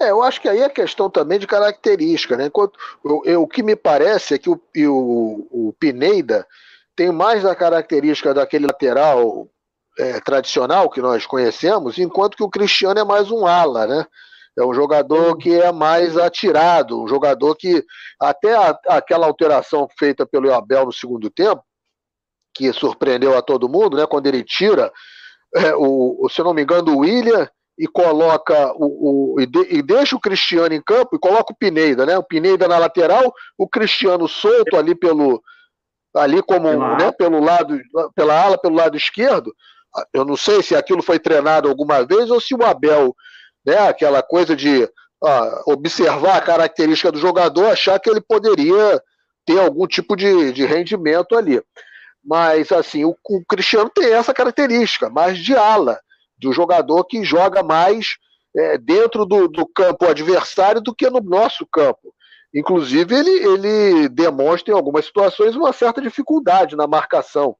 É, eu acho que aí é questão também de característica, né? Enquanto, eu, eu, o que me parece é que o, o, o Pineida tem mais a característica daquele lateral é, tradicional que nós conhecemos, enquanto que o Cristiano é mais um ala, né? É um jogador que é mais atirado, um jogador que até a, aquela alteração feita pelo Abel no segundo tempo, que surpreendeu a todo mundo, né? Quando ele tira é, o, se eu não me engano, o William e coloca o, o e, de, e, deixa o Cristiano em campo e coloca o Pineda, né? O Pineda na lateral, o Cristiano solto ali pelo ali como né, pelo lado pela ala pelo lado esquerdo eu não sei se aquilo foi treinado alguma vez ou se o Abel, né, aquela coisa de ah, observar a característica do jogador, achar que ele poderia ter algum tipo de, de rendimento ali. Mas, assim, o, o Cristiano tem essa característica, mais de ala, do jogador que joga mais é, dentro do, do campo adversário do que no nosso campo. Inclusive, ele, ele demonstra em algumas situações uma certa dificuldade na marcação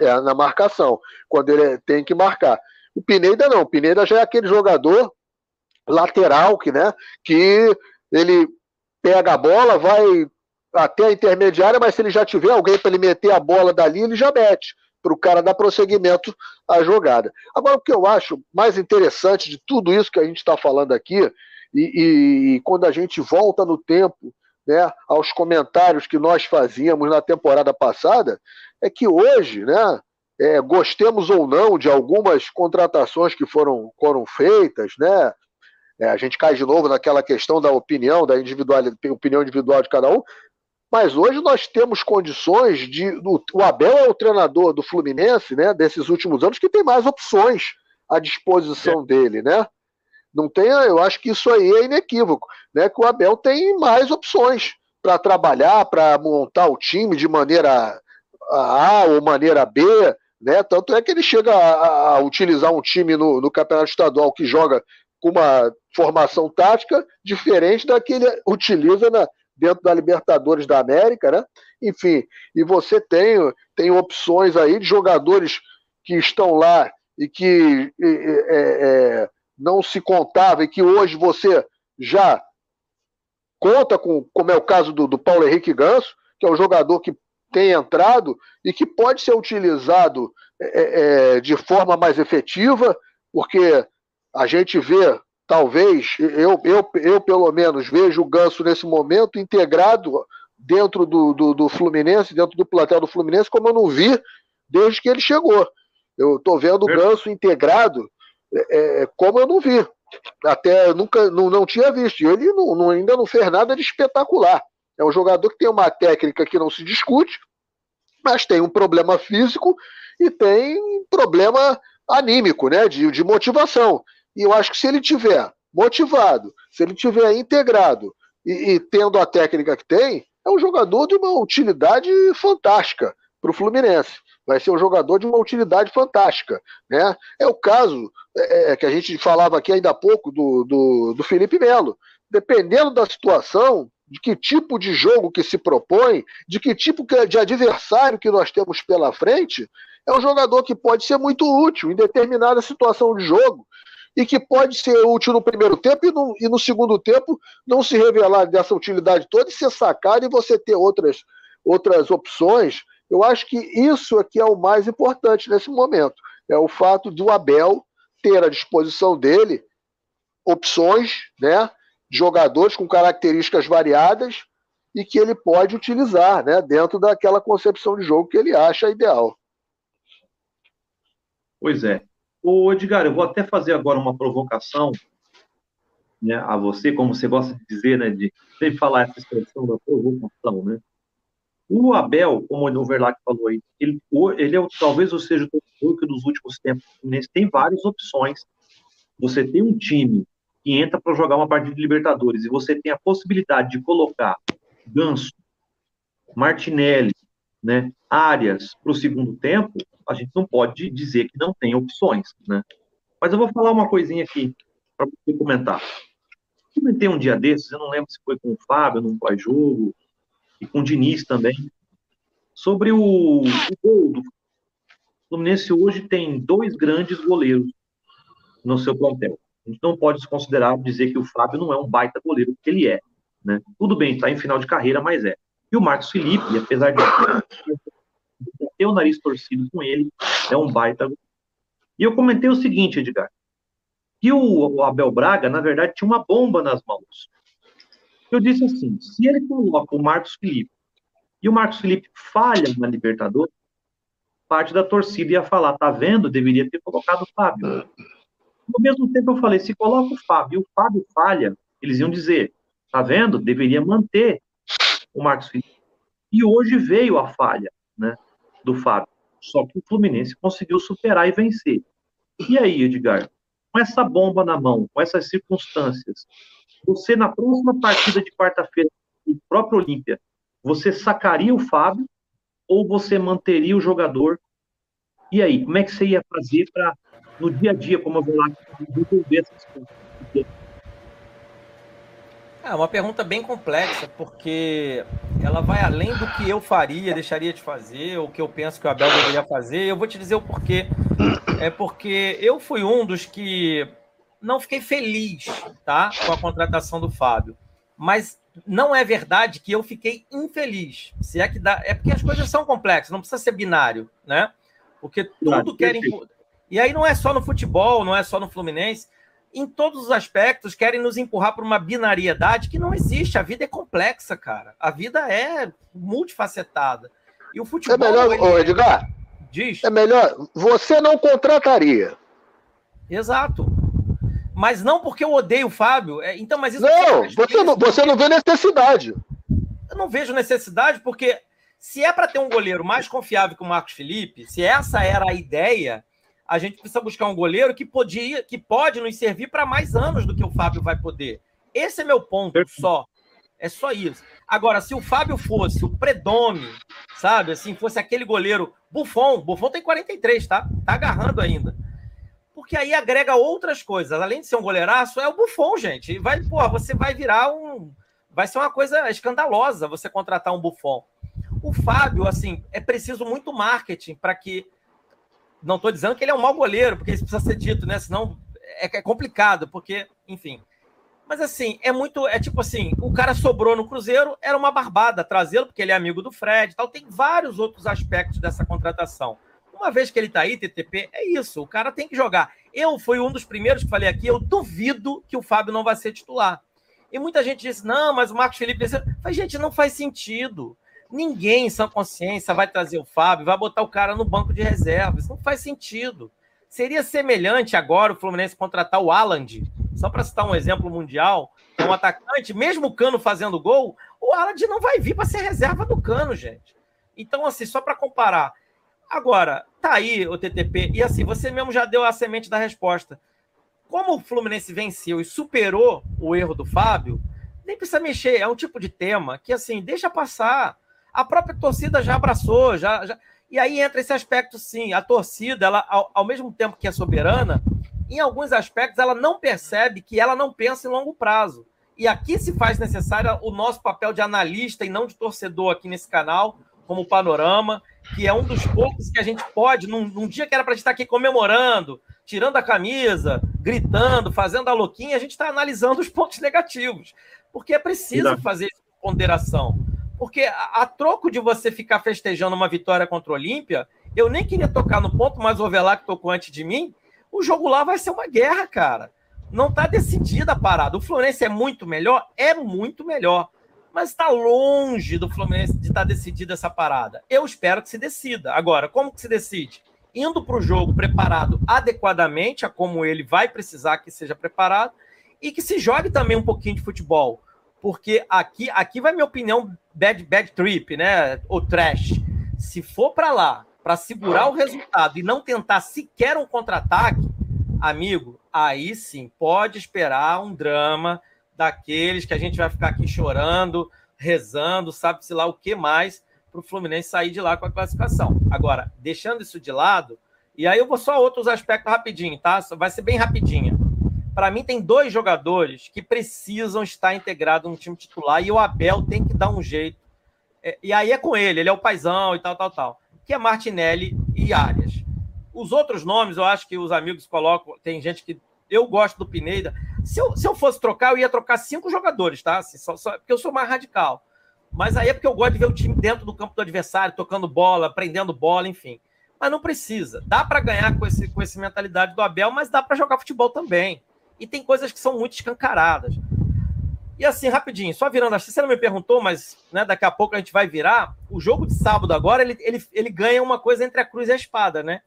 é, na marcação, quando ele tem que marcar. O Pineda não, o Pineda já é aquele jogador lateral que, né, que ele pega a bola, vai até a intermediária, mas se ele já tiver alguém para ele meter a bola dali, ele já mete para o cara dar prosseguimento à jogada. Agora, o que eu acho mais interessante de tudo isso que a gente está falando aqui, e, e, quando a gente volta no tempo né, aos comentários que nós fazíamos na temporada passada, é que hoje, né, é, gostemos ou não de algumas contratações que foram, foram feitas, né, é, a gente cai de novo naquela questão da opinião, da individualidade, opinião individual de cada um, mas hoje nós temos condições de. O, o Abel é o treinador do Fluminense, né, desses últimos anos, que tem mais opções à disposição é. dele, né? Não tem, eu acho que isso aí é inequívoco, né? Que o Abel tem mais opções para trabalhar, para montar o time de maneira a ou maneira B, né? Tanto é que ele chega a, a utilizar um time no, no, campeonato estadual que joga com uma formação tática diferente da que ele utiliza na, dentro da Libertadores da América, né? Enfim, e você tem, tem opções aí de jogadores que estão lá e que é, é, não se contava e que hoje você já conta com, como é o caso do, do Paulo Henrique Ganso, que é um jogador que tem entrado e que pode ser utilizado é, é, é, de forma mais efetiva, porque a gente vê, talvez, eu, eu, eu pelo menos vejo o Ganso nesse momento integrado dentro do, do, do, Fluminense, dentro do plantel do Fluminense, como eu não vi desde que ele chegou. Eu estou vendo o Ganso integrado é, é, como eu não vi. Até nunca não, não tinha visto. E ele não, não, ainda não fez nada de espetacular. É um jogador que tem uma técnica que não se discute, mas tem um problema físico e tem um problema anímico, né? De, de motivação. E eu acho que se ele tiver motivado, se ele tiver integrado e, e tendo a técnica que tem, é um jogador de uma utilidade fantástica para o Fluminense. Vai ser um jogador de uma utilidade fantástica. Né? É o caso é, é, que a gente falava aqui ainda há pouco do, do, do Felipe Melo. Dependendo da situação, de que tipo de jogo que se propõe, de que tipo de adversário que nós temos pela frente, é um jogador que pode ser muito útil em determinada situação de jogo e que pode ser útil no primeiro tempo e no, e no segundo tempo não se revelar dessa utilidade toda e ser sacado e você ter outras, outras opções. Eu acho que isso aqui é o mais importante nesse momento. É o fato do Abel ter à disposição dele opções, né, jogadores com características variadas e que ele pode utilizar, né, dentro daquela concepção de jogo que ele acha ideal. Pois é. Ô, Edgar, eu vou até fazer agora uma provocação né, a você, como você gosta de dizer, né, de sempre falar essa expressão da provocação, né? O Abel, como o Verlac falou aí, ele, ele é, talvez seja o que nos últimos tempos tem várias opções. Você tem um time que entra para jogar uma partida de Libertadores e você tem a possibilidade de colocar Ganso, Martinelli, né, Arias para o segundo tempo, a gente não pode dizer que não tem opções, né? Mas eu vou falar uma coisinha aqui para você comentar. Comentei um dia desses, eu não lembro se foi com o Fábio, num pós-jogo, e com o Diniz também, sobre o, o gol do Fluminense hoje tem dois grandes goleiros no seu plantel. A gente não pode se considerar dizer que o Fábio não é um baita goleiro, porque ele é. Né? Tudo bem, está em final de carreira, mas é. E o Marcos Felipe, apesar de ter o nariz torcido com ele, é um baita. E eu comentei o seguinte, Edgar, que o Abel Braga, na verdade, tinha uma bomba nas mãos. Eu disse assim: se ele coloca o Marcos Felipe e o Marcos Felipe falha na Libertadores, parte da torcida ia falar: tá vendo? Deveria ter colocado o Fábio. Ao mesmo tempo, eu falei: se coloca o Fábio e o Fábio falha, eles iam dizer: tá vendo? Deveria manter o Marcos Felipe. E hoje veio a falha, né? do Fábio. Só que o Fluminense conseguiu superar e vencer. E aí, Edgar, com essa bomba na mão, com essas circunstâncias, você na próxima partida de quarta-feira, o próprio Olímpia, você sacaria o Fábio ou você manteria o jogador? E aí, como é que você ia fazer para, no dia a dia, como eu vou lá, resolver essas coisas? É uma pergunta bem complexa, porque ela vai além do que eu faria, deixaria de fazer, o que eu penso que o Abel deveria fazer. Eu vou te dizer o porquê. É porque eu fui um dos que não fiquei feliz, tá, com a contratação do Fábio. Mas não é verdade que eu fiquei infeliz. Se é que dá, é porque as coisas são complexas, não precisa ser binário, né? Porque tudo querem E aí não é só no futebol, não é só no Fluminense em todos os aspectos, querem nos empurrar para uma binariedade que não existe. A vida é complexa, cara. A vida é multifacetada. E o futebol. É melhor, ele... ô, Edgar. Diz. É melhor. Você não contrataria. Exato. Mas não porque eu odeio o Fábio. É, então, mas isso não, você não, você não vê necessidade. Eu não vejo necessidade porque se é para ter um goleiro mais confiável que o Marcos Felipe, se essa era a ideia, a gente precisa buscar um goleiro que podia, que pode nos servir para mais anos do que o Fábio vai poder. Esse é meu ponto só. É só isso. Agora, se o Fábio fosse o predome, sabe, assim, fosse aquele goleiro Buffon, Buffon tem 43, tá? Tá agarrando ainda. Porque aí agrega outras coisas. Além de ser um goleiraço, é o Buffon, gente. vai, pô, você vai virar um vai ser uma coisa escandalosa você contratar um Buffon. O Fábio, assim, é preciso muito marketing para que não estou dizendo que ele é um mau goleiro, porque isso precisa ser dito, né? Senão é, é complicado, porque, enfim. Mas assim, é muito. É tipo assim: o cara sobrou no Cruzeiro, era uma barbada trazê-lo, porque ele é amigo do Fred tal. Tem vários outros aspectos dessa contratação. Uma vez que ele está aí, TTP, é isso. O cara tem que jogar. Eu fui um dos primeiros que falei aqui, eu duvido que o Fábio não vai ser titular. E muita gente disse: não, mas o Marcos Felipe. Mas, gente, não faz sentido. Ninguém em sã consciência vai trazer o Fábio, vai botar o cara no banco de reservas. Não faz sentido. Seria semelhante agora o Fluminense contratar o Aland, só para citar um exemplo mundial, um atacante, mesmo o Cano fazendo gol, o Aland não vai vir para ser reserva do Cano, gente. Então, assim, só para comparar. Agora, tá aí o TTP, e assim, você mesmo já deu a semente da resposta. Como o Fluminense venceu e superou o erro do Fábio, nem precisa mexer. É um tipo de tema que, assim, deixa passar. A própria torcida já abraçou, já, já... E aí entra esse aspecto, sim. A torcida, ela, ao, ao, mesmo tempo que é soberana, em alguns aspectos ela não percebe que ela não pensa em longo prazo. E aqui se faz necessário o nosso papel de analista e não de torcedor aqui nesse canal, como Panorama, que é um dos poucos que a gente pode, num, num dia que era para estar aqui comemorando, tirando a camisa, gritando, fazendo a louquinha, a gente está analisando os pontos negativos. Porque é preciso fazer ponderação. Porque a, a, troco de você ficar festejando uma vitória contra o Olímpia, eu nem queria tocar no ponto, mas o que tocou antes de mim, o jogo lá vai ser uma guerra, cara. Não está decidida a parada. O Fluminense é muito melhor? É muito melhor. Mas está longe do Fluminense de estar tá decidida essa parada. Eu espero que se decida. Agora, como que se decide? Indo para o jogo preparado adequadamente, a como ele vai precisar que seja preparado, e que se jogue também um pouquinho de futebol porque aqui, aqui vai minha opinião bad, bad trip, né? Ou trash. Se for para lá para segurar o resultado e não tentar sequer um contra-ataque, amigo, aí sim pode esperar um drama daqueles que a gente vai ficar aqui chorando, rezando, sabe-se lá o que mais, para o Fluminense sair de lá com a classificação. Agora, deixando isso de lado, e aí eu vou só outros aspectos rapidinho, tá? Vai ser bem rapidinho. Para mim, tem dois jogadores que precisam estar integrados no time titular e o Abel tem que dar um jeito. É, e aí é com ele, ele é o paizão e tal, tal, tal. Que é Martinelli e Arias. Os outros nomes, eu acho que os amigos colocam. Tem gente que. Eu gosto do Pineda. Se eu, se eu fosse trocar, eu ia trocar cinco jogadores, tá? Assim, só, só, porque eu sou mais radical. Mas aí é porque eu gosto de ver o time dentro do campo do adversário, tocando bola, prendendo bola, enfim. Mas não precisa. Dá para ganhar com, esse, com essa mentalidade do Abel, mas dá para jogar futebol também e tem coisas que são muito escancaradas. E assim, rapidinho, só virando, acho que você não me perguntou, mas né, daqui a pouco a gente vai virar. O jogo de sábado agora, ele, ele, ele ganha uma coisa entre a cruz e a espada, né?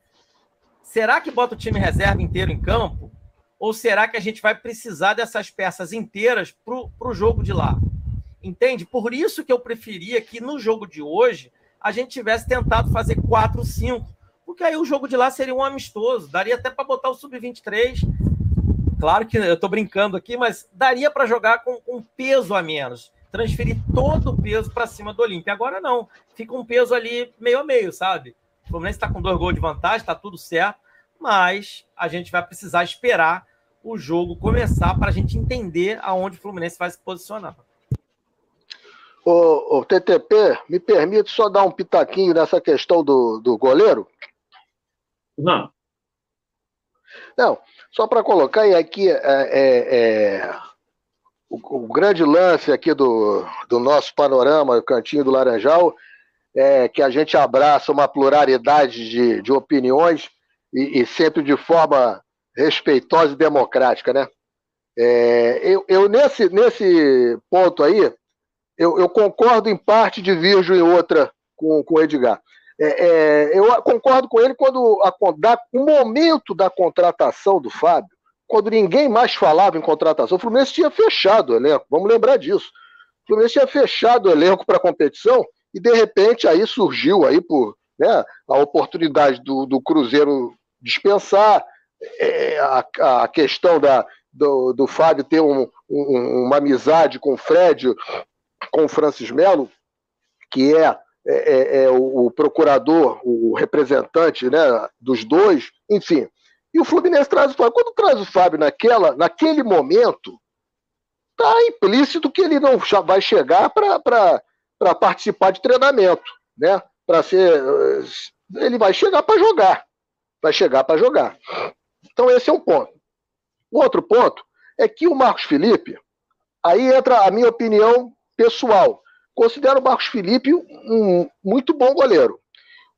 Será que bota o time reserva inteiro em campo? Ou será que a gente vai precisar dessas peças inteiras para o jogo de lá? Entende? Por isso que eu preferia que no jogo de hoje a gente tivesse tentado fazer 4, 5, porque aí o jogo de lá seria um amistoso, daria até para botar o sub-23 Claro que eu estou brincando aqui, mas daria para jogar com um peso a menos. Transferir todo o peso para cima do Olímpia. Agora não. Fica um peso ali meio a meio, sabe? O Fluminense está com dois gols de vantagem, está tudo certo, mas a gente vai precisar esperar o jogo começar para a gente entender aonde o Fluminense vai se posicionar. O, o, TTP, me permite só dar um pitaquinho nessa questão do, do goleiro? Não. Não, só para colocar, e aqui é, é, é o, o, grande lance aqui do, do nosso panorama, o cantinho do Laranjal, é que a gente abraça uma pluralidade de, de opiniões e, e sempre de forma respeitosa e democrática, né? É, eu, eu, nesse, nesse ponto aí, eu, eu, concordo em parte, divirjo em outra com, com o Edgar. É, é, eu concordo com ele quando a, da, o momento da contratação do Fábio, quando ninguém mais falava em contratação, o Fluminense tinha fechado o elenco, vamos lembrar disso. O Fluminense tinha fechado o elenco para a competição e, de repente, aí surgiu aí por né, a oportunidade do, do Cruzeiro dispensar, é, a, a, questão da, do, do Fábio ter um, um, uma amizade com o Fred, com o Francis Melo, que é é, é, é o, o, procurador, o representante né, dos dois, enfim. E o Fluminense traz o Fábio. Quando traz o Fábio naquela, naquele momento, está implícito que ele não vai chegar para participar de treinamento, né? Para ser, ele vai chegar para jogar, vai chegar para jogar. Então esse é um ponto. O outro ponto é que o Marcos Felipe, aí entra a minha opinião pessoal. Considero o Marcos Felipe um muito bom goleiro.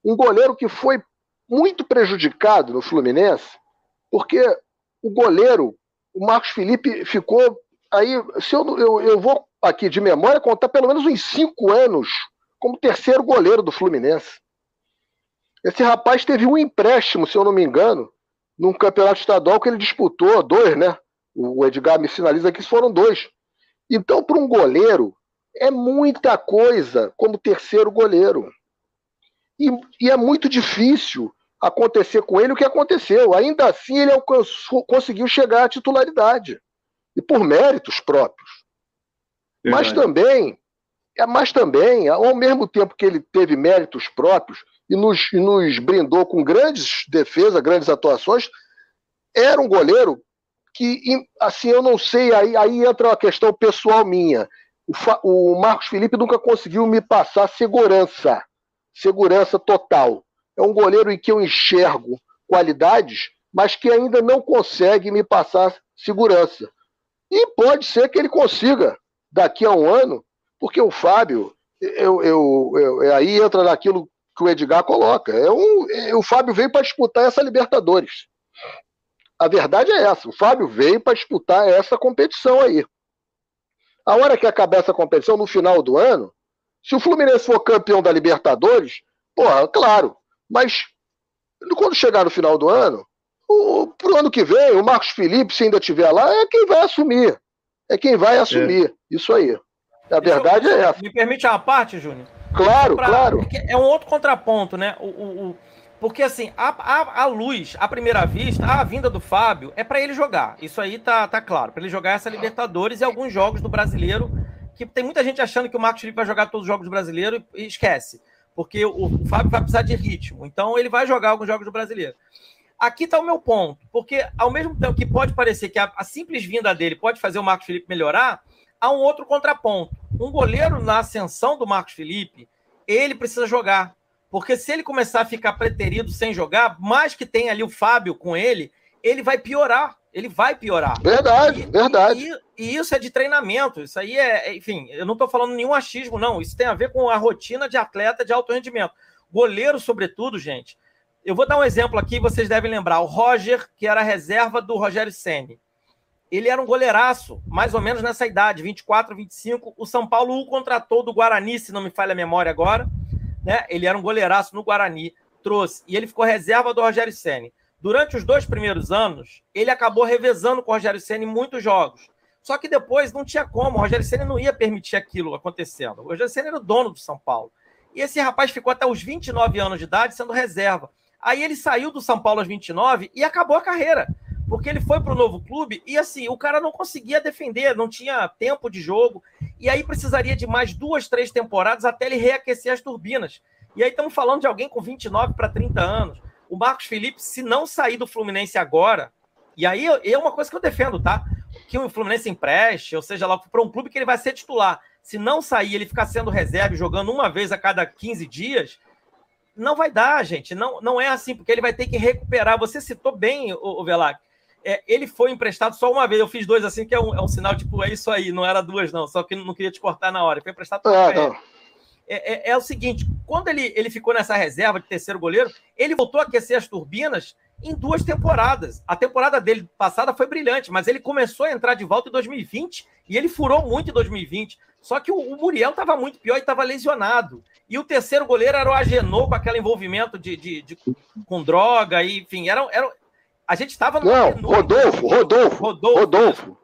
Um goleiro que foi muito prejudicado no Fluminense, porque o goleiro, o Marcos Felipe, ficou aí se eu, eu, eu vou aqui de memória contar pelo menos uns cinco anos como terceiro goleiro do Fluminense. Esse rapaz teve um empréstimo, se eu não me engano, num campeonato estadual que ele disputou, dois, né? O Edgar me sinaliza que foram dois. Então, para um goleiro, é muita coisa como terceiro goleiro. E, e, é muito difícil acontecer com ele o que aconteceu. Ainda assim, ele alcançou, conseguiu chegar à titularidade. E por méritos próprios. Verdade. Mas também, é, mas também, ao mesmo tempo que ele teve méritos próprios e nos, e nos brindou com grandes defesas, grandes atuações, era um goleiro que, assim, eu não sei, aí, aí entra uma questão pessoal minha. O, o Marcos Felipe nunca conseguiu me passar segurança, segurança total. É um goleiro em que eu enxergo qualidades, mas que ainda não consegue me passar segurança. E pode ser que ele consiga daqui a um ano, porque o Fábio, eu, eu, eu aí entra naquilo que o Edgar coloca. É um, é, o Fábio veio para disputar essa Libertadores. A verdade é essa. O Fábio veio para disputar essa competição aí. A hora que acabar essa competição, no final do ano, se o Fluminense for campeão da Libertadores, porra, claro. Mas quando chegar no final do ano, o, pro ano que vem, o Marcos Felipe, se ainda estiver lá, é quem vai assumir. É quem vai assumir. É. Isso aí. A verdade eu, é essa. Me permite uma parte, Júnior? Claro, pra, claro. É um outro contraponto, né? O, o, o porque assim, a, a, a, luz, à primeira vista, a vinda do Fábio é para ele jogar. Isso aí tá, tá claro. Para ele jogar essa Libertadores e alguns jogos do brasileiro. Que tem muita gente achando que o Marcos Felipe vai jogar todos os jogos do brasileiro e, e esquece. Porque o, o Fábio vai precisar de ritmo. Então ele vai jogar alguns jogos do brasileiro. Aqui está o meu ponto, porque ao mesmo tempo que pode parecer que a, a, simples vinda dele pode fazer o Marcos Felipe melhorar, há um outro contraponto. Um goleiro na ascensão do Marcos Felipe, ele precisa jogar. Porque se ele começar a ficar preterido sem jogar, mais que tem ali o Fábio com ele, ele vai piorar. Ele vai piorar. Verdade, e, verdade. E, e, isso é de treinamento. Isso aí é, é enfim, eu não estou falando nenhum achismo, não. Isso tem a ver com a rotina de atleta de alto rendimento. Goleiro, sobretudo, gente. Eu vou dar um exemplo aqui, vocês devem lembrar. O Roger, que era reserva do Rogério Senni ele era um goleiraço, mais ou menos nessa idade, 24, 25. O São Paulo o contratou do Guarani, se não me falha a memória agora. Né? Ele era um goleiraço no Guarani, trouxe. E ele ficou reserva do Rogério Senni. Durante os dois primeiros anos, ele acabou revezando com o Rogério Senni muitos jogos. Só que depois não tinha como, o Rogério Senna não ia permitir aquilo acontecendo. O Rogério Senna era o dono do São Paulo. E esse rapaz ficou até os 29 anos de idade sendo reserva. Aí ele saiu do São Paulo aos 29 e acabou a carreira porque ele foi para o novo clube e assim, o cara não conseguia defender, não tinha tempo de jogo, e aí precisaria de mais duas, três temporadas até ele reaquecer as turbinas. E aí estamos falando de alguém com 29 para 30 anos. O Marcos Felipe, se não sair do Fluminense agora, e aí é uma coisa que eu defendo, tá? Que o Fluminense empreste, ou seja lá, para um clube que ele vai ser titular. Se não sair, ele ficar sendo reserva, jogando uma vez a cada 15 dias, não vai dar, gente. Não, não é assim, porque ele vai ter que recuperar. Você citou bem, o, Velac é, ele foi emprestado só uma vez. Eu fiz dois assim, que é um, é um, sinal, tipo, é isso aí, não era duas, não. Só que não queria te cortar na hora. Foi emprestado ah, é, é, é, o seguinte: quando ele, ele ficou nessa reserva de terceiro goleiro, ele voltou a aquecer as turbinas em duas temporadas. A temporada dele passada foi brilhante, mas ele começou a entrar de volta em 2020 e ele furou muito em 2020. Só que o, o Muriel estava muito pior e estava lesionado. E o terceiro goleiro era o Agenor, com aquele envolvimento de, de, de com droga, e, enfim, era, era, a gente estava no. Não, Rodolfo, Rodolfo, Rodolfo. Rodolfo.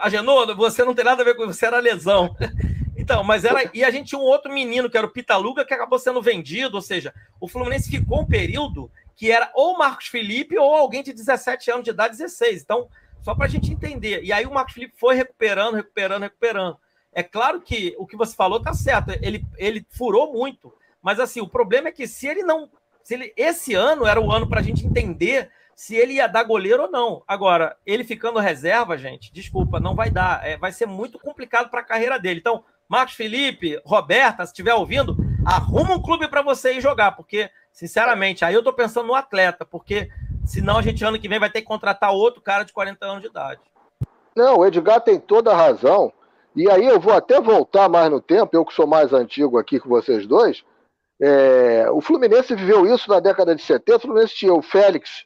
Agenor, você não tem nada a ver com você, era lesão. *laughs* Então, mas era. E a gente tinha um outro menino, que era o Pitaluga, que acabou sendo vendido. Ou seja, o Fluminense ficou um período que era ou Marcos Felipe ou alguém de 17 anos de idade, 16. Então, só para a gente entender. E aí o Marcos Felipe foi recuperando, recuperando, recuperando. É claro que o que você falou tá certo. Ele, ele furou muito. Mas assim, o problema é que se ele não. Se ele, esse ano era o ano para a gente entender se ele ia dar goleiro ou não. Agora, ele ficando reserva, gente, desculpa, não vai dar. É, vai ser muito complicado para a carreira dele. Então, Marcos Felipe, Roberta, se estiver ouvindo, arruma um clube para você ir jogar, porque, sinceramente, aí eu estou pensando no atleta, porque senão a gente ano que vem vai ter que contratar outro cara de 40 anos de idade. Não, o Edgar tem toda a razão. E aí eu vou até voltar mais no tempo, eu que sou mais antigo aqui que vocês dois. É, o Fluminense viveu isso na década de 70. O Fluminense tinha o Félix,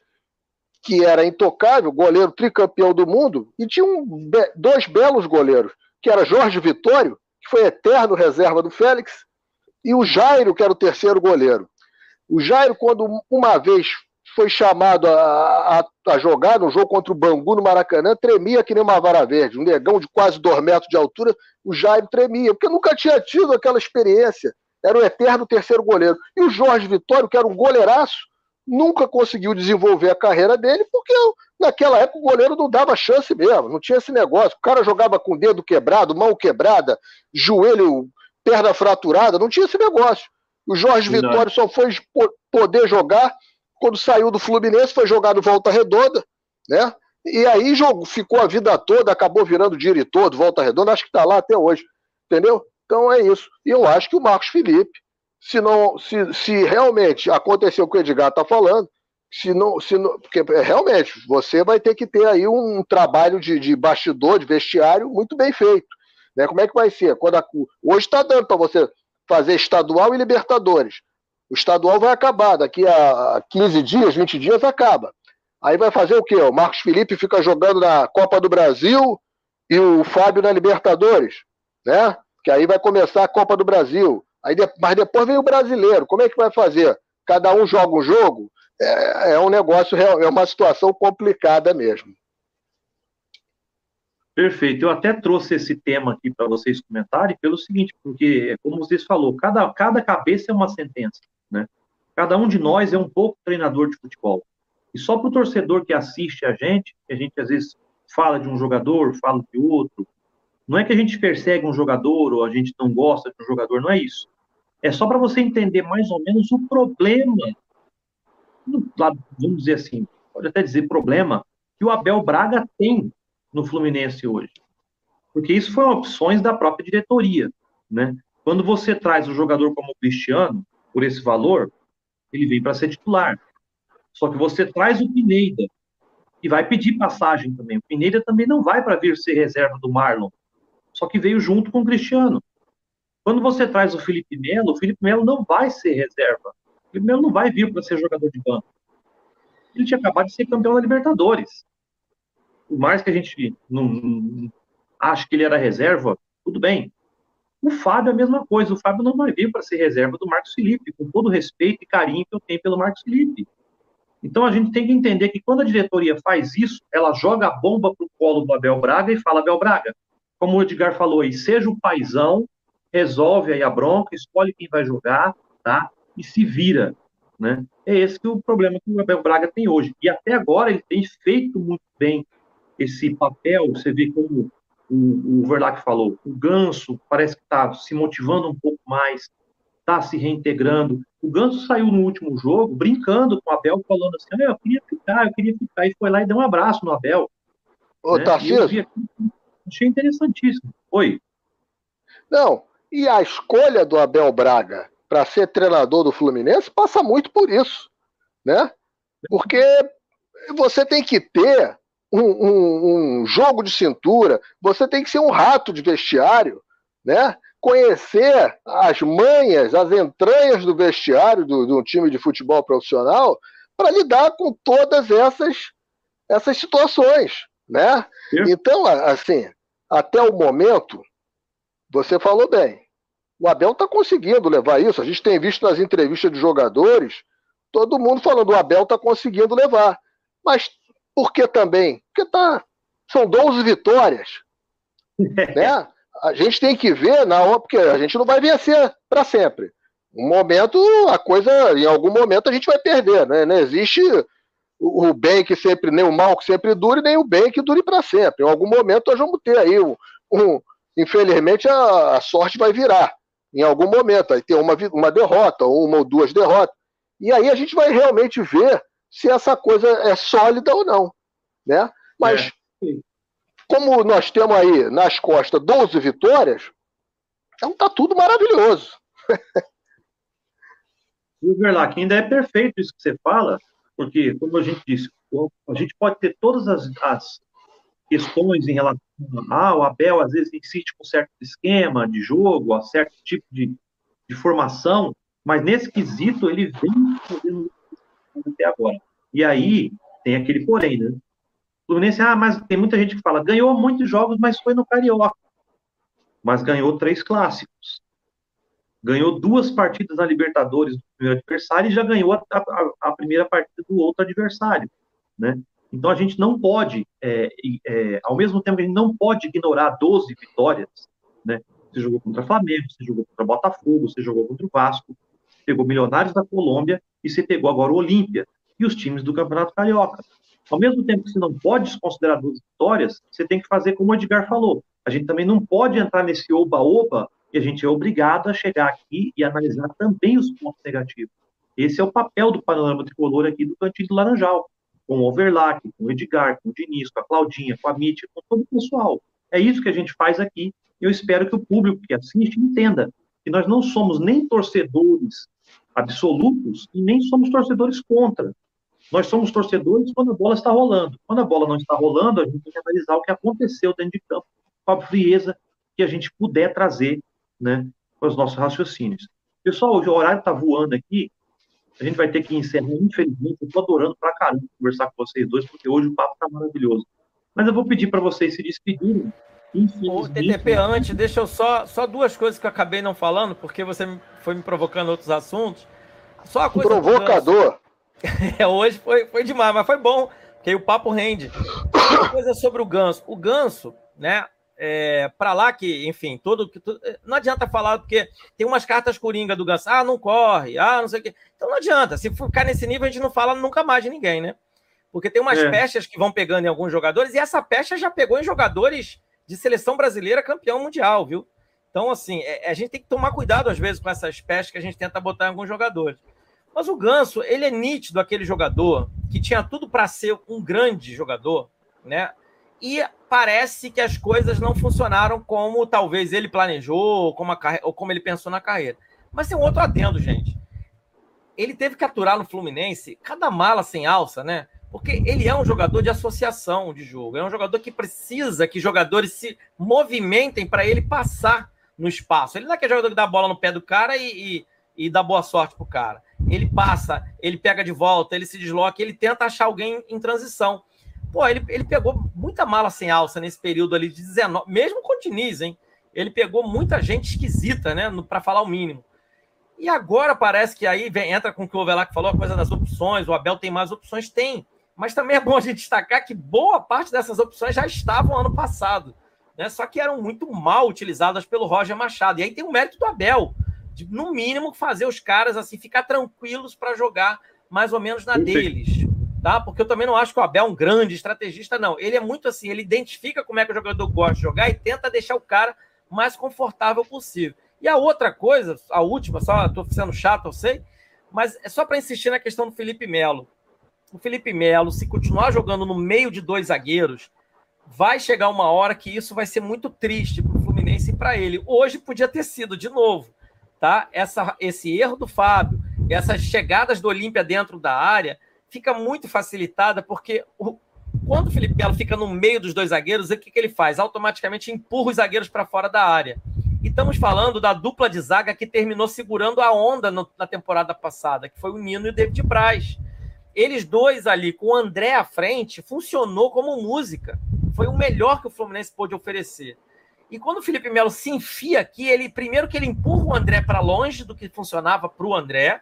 que era intocável, goleiro tricampeão do mundo, e tinha um, dois belos goleiros, que era Jorge Vitório, que foi eterno reserva do Félix, e o Jairo, que era o terceiro goleiro. O Jairo, quando uma vez foi chamado a, a, a, jogar no jogo contra o Bangu no Maracanã, tremia que nem uma vara verde. Um negão de quase dois metros de altura, o Jairo tremia, porque nunca tinha tido aquela experiência. Era o eterno terceiro goleiro. E o Jorge Vitório, que era um goleiraço, nunca conseguiu desenvolver a carreira dele, porque naquela época o goleiro não dava chance mesmo, não tinha esse negócio. O cara jogava com dedo quebrado, mão quebrada, joelho, perna fraturada, não tinha esse negócio. O Jorge não. Vitório só foi poder jogar quando saiu do Fluminense, foi jogado volta redonda, né? E aí jogou, ficou a vida toda, acabou virando diretor do Volta Redonda, acho que está lá até hoje, entendeu? Então é isso. E eu acho que o Marcos Felipe se não se, se realmente aconteceu o que o Edgar está falando, se não, se não, porque é, realmente você vai ter que ter aí um trabalho de, de bastidor, de vestiário muito bem feito. Né? Como é que vai ser? Quando a, hoje está dando para você fazer estadual e Libertadores. O estadual vai acabar, daqui a 15 dias, 20 dias acaba. Aí vai fazer o quê? O Marcos Felipe fica jogando na Copa do Brasil e o Fábio na Libertadores, né? Que aí vai começar a Copa do Brasil. Aí, mas depois vem o brasileiro. Como é que vai fazer? Cada um joga um jogo? É, é um negócio, é uma situação complicada mesmo. Perfeito. Eu até trouxe esse tema aqui para vocês comentarem pelo seguinte, porque, como vocês falou, cada, cada cabeça é uma sentença, né? Cada um de nós é um pouco treinador de futebol. E só para o torcedor que assiste a gente, que a gente às vezes fala de um jogador, fala de outro, não é que a gente persegue um jogador ou a gente não gosta de um jogador, não é isso. É só para você entender mais ou menos o problema, vamos dizer assim, pode até dizer problema, que o Abel Braga tem no Fluminense hoje. Porque isso foram opções da própria diretoria, né? Quando você traz um jogador como o Cristiano, por esse valor, ele vem para ser titular. Só que você traz o Pineda, e vai pedir passagem também. O Pineda também não vai para vir ser reserva do Marlon só que veio junto com o Cristiano. Quando você traz o Felipe Melo, o Felipe Melo não vai ser reserva. O Felipe Melo não vai vir para ser jogador de banco. Ele tinha acabado de ser campeão da Libertadores. Por mais que a gente não, não ache que ele era reserva, tudo bem. O Fábio é a mesma coisa. O Fábio não vai vir para ser reserva do Marcos Felipe, com todo o respeito e carinho que eu tenho pelo Marcos Felipe. Então a gente tem que entender que quando a diretoria faz isso, ela joga a bomba para o colo do Abel Braga e fala: Abel Braga, como o Edgar falou aí, seja o paizão, resolve aí a bronca, escolhe quem vai jogar, tá? E se vira, né? É esse que é o problema que o Abel Braga tem hoje. E até agora ele tem feito muito bem esse papel, você vê como o, o Verlac falou, o Ganso parece que está se motivando um pouco mais, está se reintegrando. O Ganso saiu no último jogo brincando com o Abel, falando assim, ah, eu queria ficar, eu queria ficar, e foi lá e deu um abraço no Abel. Ô, né? Tarcísio, Achei interessantíssimo. Oi. Não, e a escolha do Abel Braga para ser treinador do Fluminense passa muito por isso, né? Porque você tem que ter um, um, um, jogo de cintura, você tem que ser um rato de vestiário, né? Conhecer as manhas, as entranhas do vestiário de um time de futebol profissional para lidar com todas essas essas situações, né? Então, assim, até o momento, você falou bem. O Abel está conseguindo levar isso. A gente tem visto nas entrevistas de jogadores, todo mundo falando o Abel está conseguindo levar. Mas por que também? Porque tá, são 12 vitórias. *laughs* né? A gente tem que ver na hora, porque a gente não vai vencer para sempre. Um momento, a coisa, em algum momento a gente vai perder, né? Não existe o bem que sempre, nem o mal que sempre dure, nem o bem que dure para sempre. Em algum momento nós vamos ter aí um. um infelizmente a, a, sorte vai virar. Em algum momento, aí tem uma, uma derrota, uma ou duas derrotas. E aí a gente vai realmente ver se essa coisa é sólida ou não. Né? Mas, é. como nós temos aí nas costas 12 vitórias, então tá tudo maravilhoso. *laughs* o Verlac, ainda é perfeito isso que você fala, porque, como a gente disse, a gente pode ter todas as, as questões em relação a, ah, o Abel às vezes insiste com certo esquema de jogo, a certo tipo de, de formação, mas nesse quesito ele vem fazendo até agora. E aí, tem aquele porém, né? O Fluminense, ah, mas tem muita gente que fala, ganhou muitos jogos, mas foi no Carioca. Mas ganhou três clássicos. Ganhou duas partidas na Libertadores do primeiro adversário e já ganhou a, a, a primeira partida do outro adversário, né? Então a gente não pode, é, é, ao mesmo tempo, a gente não pode ignorar 12 vitórias, né? Você jogou contra Flamengo, você jogou contra Botafogo, você jogou contra o Vasco, pegou Milionários da Colômbia e você pegou agora o Olímpia e os times do Campeonato Carioca. Ao mesmo tempo que você não pode desconsiderar duas vitórias, você tem que fazer como o Edgar falou. A gente também não pode entrar nesse oba-oba e a gente é obrigado a chegar aqui e analisar também os pontos negativos. Esse é o papel do panorama tricolor aqui do Cantinho do Laranjal com o Overlack, com o Edgar, com o Diniz, com a Claudinha, com a Mitch, com todo o pessoal. É isso que a gente faz aqui. Eu espero que o público que assiste entenda que nós não somos nem torcedores absolutos e nem somos torcedores contra. Nós somos torcedores quando a bola está rolando. Quando a bola não está rolando, a gente tem que analisar o que aconteceu dentro de campo com a frieza que a gente puder trazer né, para os nossos raciocínios. Pessoal, o horário está voando aqui. A gente vai ter que encerrar, infelizmente. Eu estou adorando pra caramba conversar com vocês dois, porque hoje o papo está maravilhoso. Mas eu vou pedir para vocês se despedirem. O TTP, antes, deixa eu só, só duas coisas que eu acabei não falando, porque você foi me provocando outros assuntos. Só a coisa. Provocador! *laughs* É, hoje foi, foi demais, mas foi bom, porque aí o papo rende. Uma coisa sobre o ganso. O ganso, né? É, para lá que, enfim, todo, todo, não adianta falar porque tem umas cartas coringa do Ganso, ah, não corre, ah, não sei o quê. Então não adianta. Se ficar nesse nível, a gente não fala nunca mais de ninguém, né? Porque tem umas é. pestas que vão pegando em alguns jogadores, e essa pecha já pegou em jogadores de seleção brasileira campeão mundial, viu? Então, assim, é, a gente tem que tomar cuidado às vezes com essas pestas que a gente tenta botar em alguns jogadores. Mas o Ganso, ele é nítido aquele jogador que tinha tudo para ser um grande jogador, né? E parece que as coisas não funcionaram como talvez ele planejou, como a, ou como ele pensou na carreira. Mas tem um outro adendo, gente. Ele teve que aturar no Fluminense cada mala sem alça, né? Porque ele é um jogador de associação de jogo. É um jogador que precisa que jogadores se movimentem para ele passar no espaço. Ele não é aquele jogador que dá a bola no pé do cara e, e, e dá boa sorte pro cara. Ele passa, ele pega de volta, ele se desloca, ele tenta achar alguém em transição. Pô, ele, ele pegou muita mala sem alça nesse período ali de 19, mesmo com o Diniz, hein? Ele pegou muita gente esquisita, né? Para falar o mínimo. E agora parece que aí vem, entra com o que o Ovelac falou, a coisa das opções, o Abel tem mais opções? Tem. Mas também é bom a gente destacar que boa parte dessas opções já estavam ano passado. Né? Só que eram muito mal utilizadas pelo Roger Machado. E aí tem o mérito do Abel, de, no mínimo, fazer os caras assim ficar tranquilos para jogar mais ou menos na deles tá? Porque eu também não acho que o Abel é um grande estrategista, não. Ele é muito assim, ele identifica como é que o jogador gosta de jogar e tenta deixar o cara mais confortável possível. E a outra coisa, a última, só estou sendo chato, eu sei, mas é só para insistir na questão do Felipe Melo. O Felipe Melo, se continuar jogando no meio de dois zagueiros, vai chegar uma hora que isso vai ser muito triste para o Fluminense e para ele. Hoje podia ter sido de novo, tá? Essa, esse erro do Fábio, essas chegadas do Olímpia dentro da área, fica muito facilitada, porque o, quando o Felipe Melo fica no meio dos dois zagueiros, o que, que ele faz? Automaticamente empurra os zagueiros para fora da área. E estamos falando da dupla de zaga que terminou segurando a onda no, na temporada passada, que foi o Nino e o David Braz. Eles dois ali, com o André à frente, funcionou como música. Foi o melhor que o Fluminense pôde oferecer. E quando o Felipe Melo se enfia aqui, ele primeiro que ele empurra o André para longe do que funcionava para o André,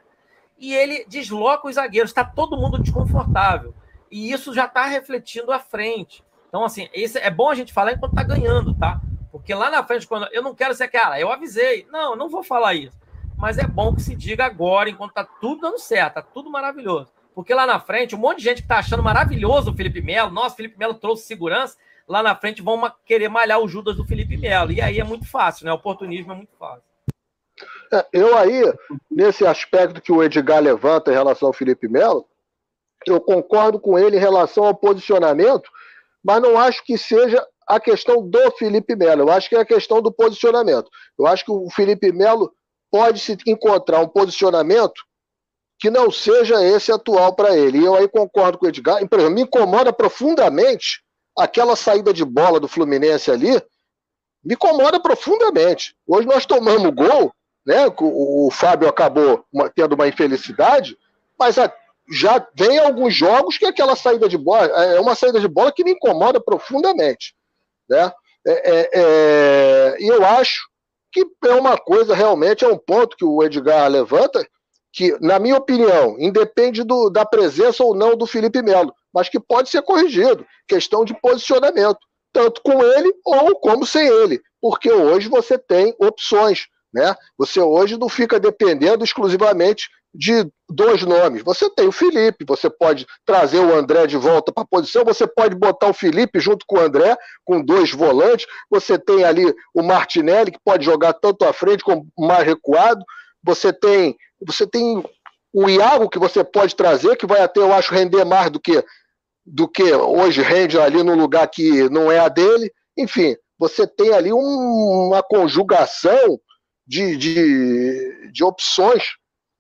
e ele desloca os zagueiros, está todo mundo desconfortável. E isso já está refletindo à frente. Então, assim, esse, é bom a gente falar enquanto está ganhando, tá? Porque lá na frente, quando eu não quero ser cara, eu avisei. Não, eu não vou falar isso. Mas é bom que se diga agora, enquanto está tudo dando certo, tá tudo maravilhoso. Porque lá na frente, um monte de gente que está achando maravilhoso o Felipe Melo, nossa, Felipe Melo trouxe segurança, lá na frente vão querer malhar o Judas do Felipe Melo. E aí é muito fácil, né? O oportunismo é muito fácil. É, eu aí, nesse aspecto que o Edgar levanta em relação ao Felipe Melo, eu concordo com ele em relação ao posicionamento, mas não acho que seja a questão do Felipe Melo. Eu acho que é a questão do posicionamento. Eu acho que o Felipe Melo pode se encontrar um posicionamento que não seja esse atual para ele. E eu aí concordo com o Edgar. Por exemplo, me incomoda profundamente aquela saída de bola do Fluminense ali. Me incomoda profundamente. Hoje nós tomamos gol né? O, o Fábio acabou tendo uma infelicidade, mas a, já vem alguns jogos que aquela saída de bola é uma saída de bola que me incomoda profundamente. Né? É, é, é, e eu acho que é uma coisa realmente, é um ponto que o Edgar levanta, que, na minha opinião, independe do, da presença ou não do Felipe Melo, mas que pode ser corrigido. Questão de posicionamento, tanto com ele ou como sem ele, porque hoje você tem opções. Né? Você hoje não fica dependendo exclusivamente de dois nomes. Você tem o Felipe, você pode trazer o André de volta para a posição, você pode botar o Felipe junto com o André, com dois volantes, você tem ali o Martinelli, que pode jogar tanto à frente como mais recuado, você tem, você tem o Iago, que você pode trazer, que vai até, eu acho, render mais do que, do que hoje rende ali no lugar que não é a dele. Enfim, você tem ali um, uma conjugação de, de, de opções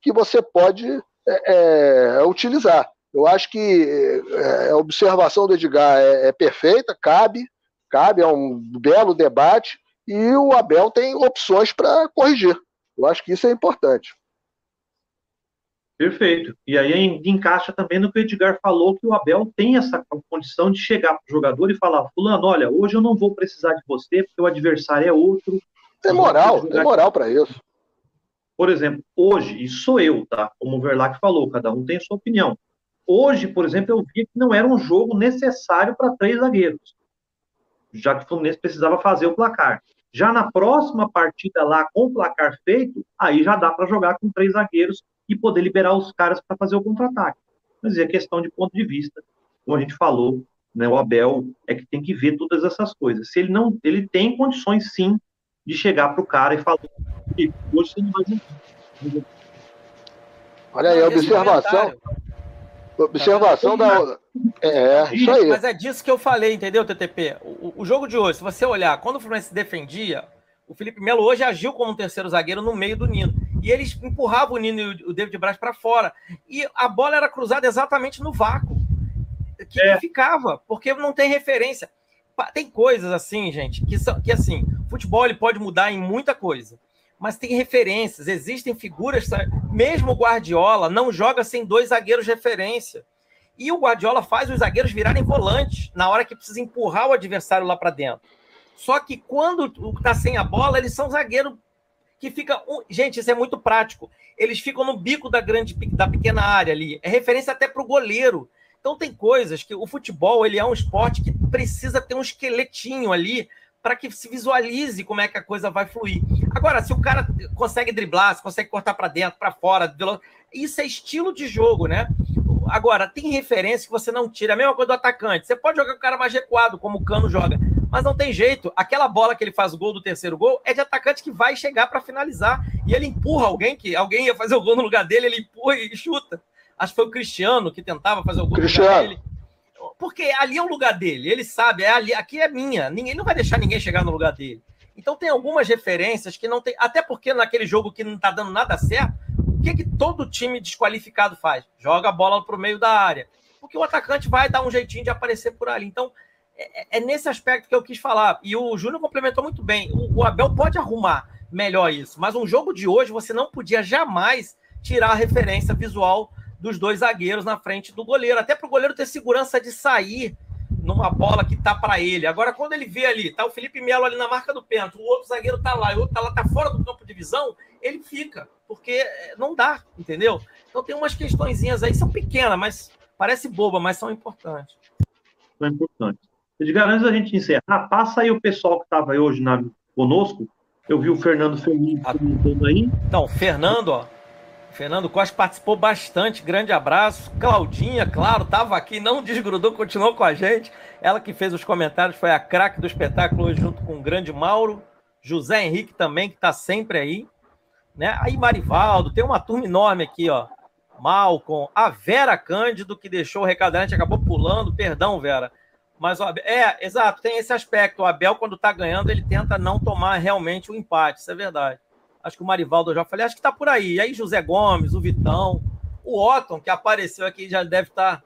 que você pode é, é, utilizar. Eu acho que é, a observação do Edgar é, é, perfeita, cabe, cabe, é um belo debate, e o Abel tem opções para corrigir. Eu acho que isso é importante. Perfeito. E aí encaixa também no que o Edgar falou, que o Abel tem essa condição de chegar para o jogador e falar, fulano, olha, hoje eu não vou precisar de você, porque o adversário é outro. Tem moral, tem moral para isso. Por exemplo, hoje, e sou eu, tá? Como o Verlac falou, cada um tem a sua opinião. Hoje, por exemplo, eu vi que não era um jogo necessário para três zagueiros, já que o Fluminense precisava fazer o placar. Já na próxima partida lá, com o placar feito, aí já dá para jogar com três zagueiros e poder liberar os caras para fazer o contra-ataque. Mas é questão de ponto de vista, como a gente falou, né, o Abel é que tem que ver todas essas coisas. Se ele não, ele tem condições sim de chegar para o cara e falar: hoje você não vai jogar. Olha aí, observação. Observação tá da. É, é, isso aí. Mas é disso que eu falei, entendeu, TTP? O, o, jogo de hoje, se você olhar, quando o Fluminense defendia, o Felipe Melo hoje agiu como um terceiro zagueiro no meio do Nino. E eles empurravam o Nino e o David Braz para fora. E a bola era cruzada exatamente no vácuo. Que, é. ficava, porque não tem referência. Tem coisas assim, gente, que, são, que assim, futebol ele pode mudar em muita coisa, mas tem referências, existem figuras, mesmo o Guardiola não joga sem dois zagueiros de referência. E o Guardiola faz os zagueiros virarem volantes na hora que precisa empurrar o adversário lá para dentro. Só que quando tá sem a bola, eles são zagueiros que fica, gente, isso é muito prático. Eles ficam no bico da grande da pequena área ali. É referência até para o goleiro. Então tem coisas que o futebol ele é um esporte que precisa ter um esqueletinho ali para que se visualize como é que a coisa vai fluir. Agora, se o cara consegue driblar, se consegue cortar para dentro, para fora, isso é estilo de jogo, né? Agora, tem referência que você não tira. A mesma coisa do atacante. Você pode jogar com o cara mais recuado, como o Cano joga, mas não tem jeito. Aquela bola que ele faz o gol do terceiro gol é de atacante que vai chegar para finalizar. E ele empurra alguém, que alguém ia fazer o gol no lugar dele, ele empurra e chuta. Acho que foi o Cristiano que tentava fazer o gol Cristiano. no lugar dele porque ali é o lugar dele, ele sabe, é ali, aqui é minha, ninguém não vai deixar ninguém chegar no lugar dele. Então tem algumas referências que não tem, até porque naquele jogo que não tá dando nada certo, o que que todo time desqualificado faz? Joga a bola pro meio da área. Porque o atacante vai dar um jeitinho de aparecer por ali. Então, é, é nesse aspecto que eu quis falar. E o Júnior complementou muito bem. O Abel pode arrumar melhor isso, mas um jogo de hoje você não podia jamais tirar a referência visual dos dois zagueiros na frente do goleiro, até para o goleiro ter segurança de sair numa bola que tá para ele. Agora, quando ele vê ali, tá o Felipe Melo ali na marca do pênalti, o outro zagueiro tá lá, e o outro tá lá, tá fora do campo de visão, ele fica, porque eh, não dá, entendeu? Então tem umas questõezinhas aí, são pequenas, mas parece boba, mas são importantes. São importantes. Edgar, antes da gente encerrar, passa aí o pessoal que estava hoje na, conosco. Eu vi o Fernando Felipe comentando aí. Então, Fernando, ó, Fernando Costa participou bastante, grande abraço. Claudinha, claro, estava aqui, não desgrudou, continuou com a gente. Ela que fez os comentários foi a craque do espetáculo hoje, junto com o grande Mauro. José Henrique também, que está sempre aí. Né? Aí Marivaldo, tem uma turma enorme aqui, ó. Malcom, a Vera Cândido, que deixou o recado, a gente acabou pulando, perdão, Vera. Mas Abel, é, exato, tem esse aspecto. O Abel, quando está ganhando, ele tenta não tomar realmente o empate, isso é verdade acho que o Marivaldo eu já falei, acho que está por aí. E aí José Gomes, o Vitão, o Otton, que apareceu aqui, já deve estar tá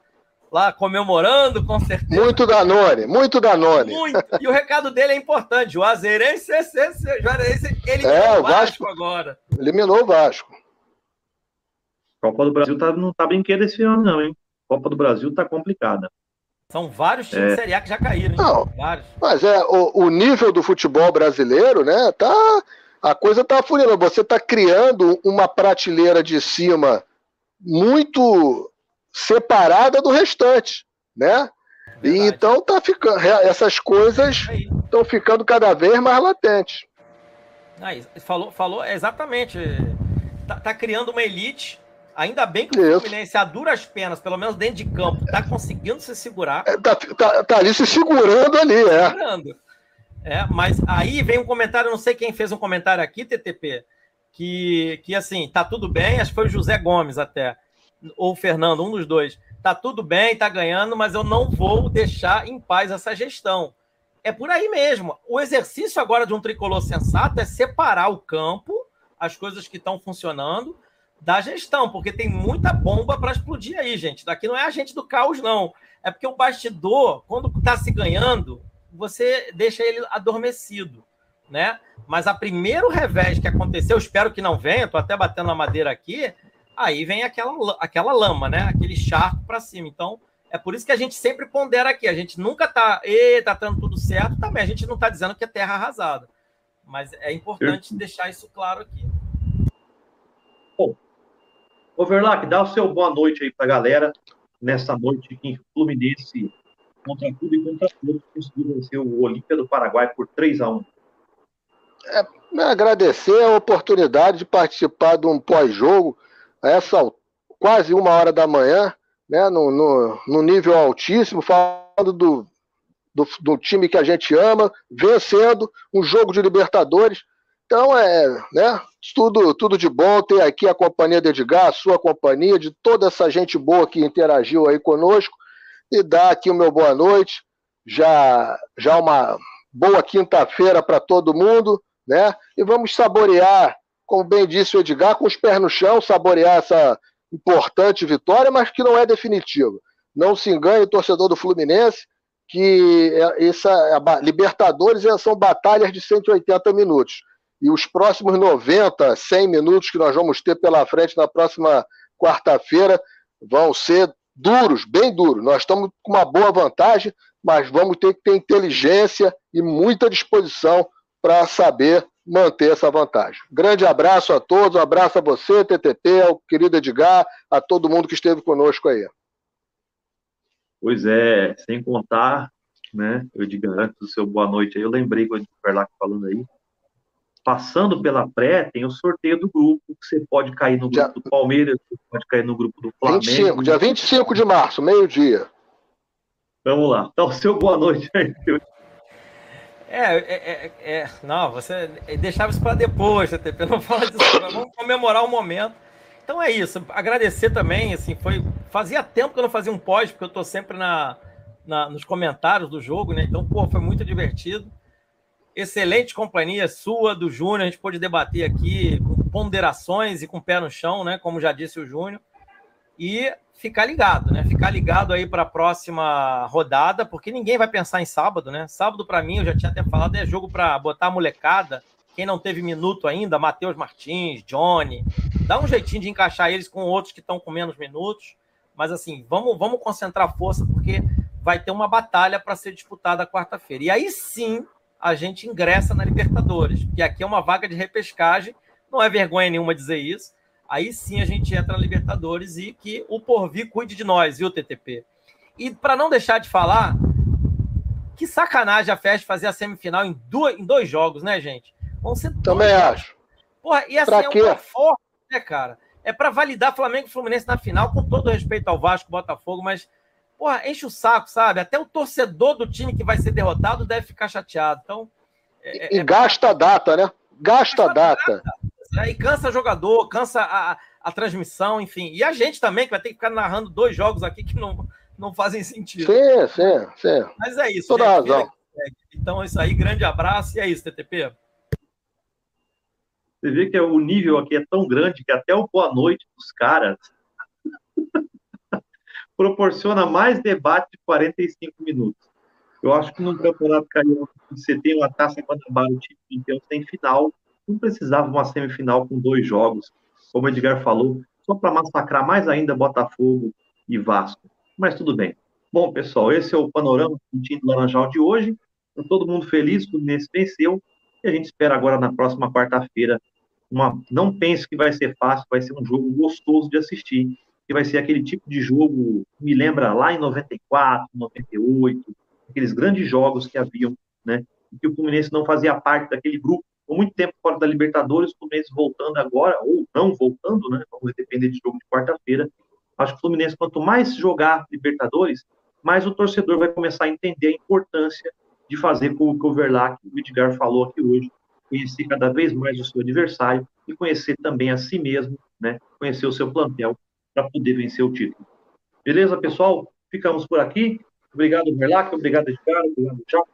lá comemorando, com certeza. Muito Danone, muito Danone. Muito. E o recado dele é importante. O Juazeirense ele é, o Vasco, Vasco agora. Eliminou o Vasco. Copa do Brasil tá, não tá brinquedo esse ano, não, hein? Copa do Brasil tá complicada. São vários times é. de Série A que já caíram, hein? Não, vários. Mas é, o, o, nível do futebol brasileiro, né, tá. A coisa tá furando. Você tá criando uma prateleira de cima muito separada do restante, né? E então tá ficando. Essas coisas estão ficando cada vez mais latentes. Aí, falou, falou exatamente. Tá, tá criando uma elite Ainda bem que o Isso. Fluminense, a duras penas, pelo menos dentro de campo, tá conseguindo se segurar. É, tá, tá, tá, ali se segurando ali, é. Segurando. É, mas aí vem um comentário, não sei quem fez um comentário aqui, TTP, que, que assim, tá tudo bem, acho que foi o José Gomes até, ou o Fernando, um dos dois. Tá tudo bem, tá ganhando, mas eu não vou deixar em paz essa gestão. É por aí mesmo. O exercício agora de um tricolor sensato é separar o campo, as coisas que estão funcionando, da gestão, porque tem muita bomba para explodir aí, gente. Daqui não é a gente do caos, não. É porque o bastidor, quando está se ganhando, você deixa ele adormecido, né? Mas a primeiro revés que aconteceu, espero que não venha, estou até batendo a madeira aqui, aí vem aquela, aquela lama, né? Aquele charco para cima. Então, é por isso que a gente sempre pondera aqui. A gente nunca tá, e tá dando tudo certo também. A gente não está dizendo que é terra arrasada. Mas é importante deixar isso claro aqui. Overlack, dá o seu boa noite aí para a galera nessa noite em Fluminense contra tudo e contra todos conseguiu vencer o Olímpia do Paraguai por 3 a 1 é, né, agradecer a oportunidade de participar de um pós-jogo a essa quase uma hora da manhã, né, no, no, no nível altíssimo, falando do, do, do, time que a gente ama, vencendo um jogo de Libertadores. Então, é, né, tudo, tudo de bom ter aqui a companhia de Edgar, a sua companhia, de toda essa gente boa que interagiu aí conosco, e dar aqui o meu boa noite, já, já uma boa quinta-feira para todo mundo, né, e vamos saborear, como bem disse o Edgar, com os pés no chão, saborear essa importante vitória, mas que não é definitiva. Não se engane, torcedor do Fluminense, que é, essa Libertadores são batalhas de 180 minutos. E os próximos 90, 100 minutos que nós vamos ter pela frente na próxima quarta-feira vão ser duros, bem duros. Nós estamos com uma boa vantagem, mas vamos ter que ter inteligência e muita disposição para saber manter essa vantagem. Grande abraço a todos, um abraço a você, TTP, ao querido Edgar, a todo mundo que esteve conosco aí. Pois é, sem contar, né, eu te garanto o seu boa noite aí, eu lembrei quando o Perlac falando aí, passando pela pré, tem o sorteio do grupo, que você pode cair no grupo dia... do Palmeiras, você pode cair no grupo do Flamengo. 25, dia 25 de março, meio-dia. Vamos lá. Então, *laughs* seu boa noite aí. É, é, é, é, não, você deixava isso para depois, TTP, não fala disso, vamos comemorar o momento. Então é isso, agradecer também, assim, foi, fazia tempo que eu não fazia um pós, porque eu estou sempre na, na, nos comentários do jogo, né, então, pô, foi muito divertido excelente companhia sua, do Júnior. A gente pôde debater aqui com ponderações e com pé no chão, né? Como já disse o Júnior. E ficar ligado, né? Ficar ligado aí para a próxima rodada, porque ninguém vai pensar em sábado, né? Sábado, para mim, eu já tinha até falado, é jogo para botar a molecada. Quem não teve minuto ainda, Matheus Martins, Johnny, dá um jeitinho de encaixar eles com outros que estão com menos minutos. Mas assim, vamos, vamos concentrar força, porque vai ter uma batalha para ser disputada quarta-feira. E aí sim a gente ingressa na Libertadores, porque aqui é uma vaga de repescagem, não é vergonha nenhuma dizer isso. Aí sim a gente entra na Libertadores e que o Porvir cuide de nós, viu, TTP? E para não deixar de falar, que sacanagem a Fest fazer a semifinal em, duas, em dois jogos, né, gente? Vão ser Também acho. Porra, e assim pra é quê? um forte, né, cara? É para validar Flamengo e Fluminense na final, com todo respeito ao Vasco, Botafogo, mas porra, enche o saco, sabe? Até o torcedor do time que vai ser derrotado deve ficar chateado. Então. É, e é... gasta a data, né? Gasta, a data. data. E cansa jogador, cansa a, a transmissão, enfim. E a gente também, que vai ter que ficar narrando dois jogos aqui que não, não fazem sentido. Sim, sim, sim. Mas é isso. Toda gente, razão. Então é isso aí, grande abraço. E é isso, TTP. Você vê que o nível aqui é tão grande que até o boa noite dos caras proporciona mais debate de 45 minutos. Eu acho que no Campeonato Carioca, você tem uma taça Guanabara, o time campeão tem final, não precisava uma semifinal com dois jogos. Como o Edgar falou, só para massacrar mais ainda Botafogo e Vasco. Mas tudo bem. Bom, pessoal, esse é o panorama do time do Laranjal de hoje. Tá todo mundo feliz, o Fluminense venceu. E a gente espera agora na próxima quarta-feira. Uma... Não pense que vai ser fácil, vai ser um jogo gostoso de assistir. Que vai ser aquele tipo de jogo que me lembra lá em 94, 98, aqueles grandes jogos que haviam, né? Em que o Fluminense não fazia parte daquele grupo por muito tempo fora da Libertadores, o Fluminense voltando agora, ou não voltando, né? Vamos depender de jogo de quarta-feira. Acho que o Fluminense, quanto mais jogar Libertadores, mais o torcedor vai começar a entender a importância de fazer com o Verlac, o Edgar falou aqui hoje, conhecer cada vez mais o seu adversário e conhecer também a si mesmo, né? Conhecer o seu plantel para poder vencer o título. Beleza, pessoal? Ficamos por aqui. Obrigado, Verlac. Obrigado, Edgar. Obrigado, tchau.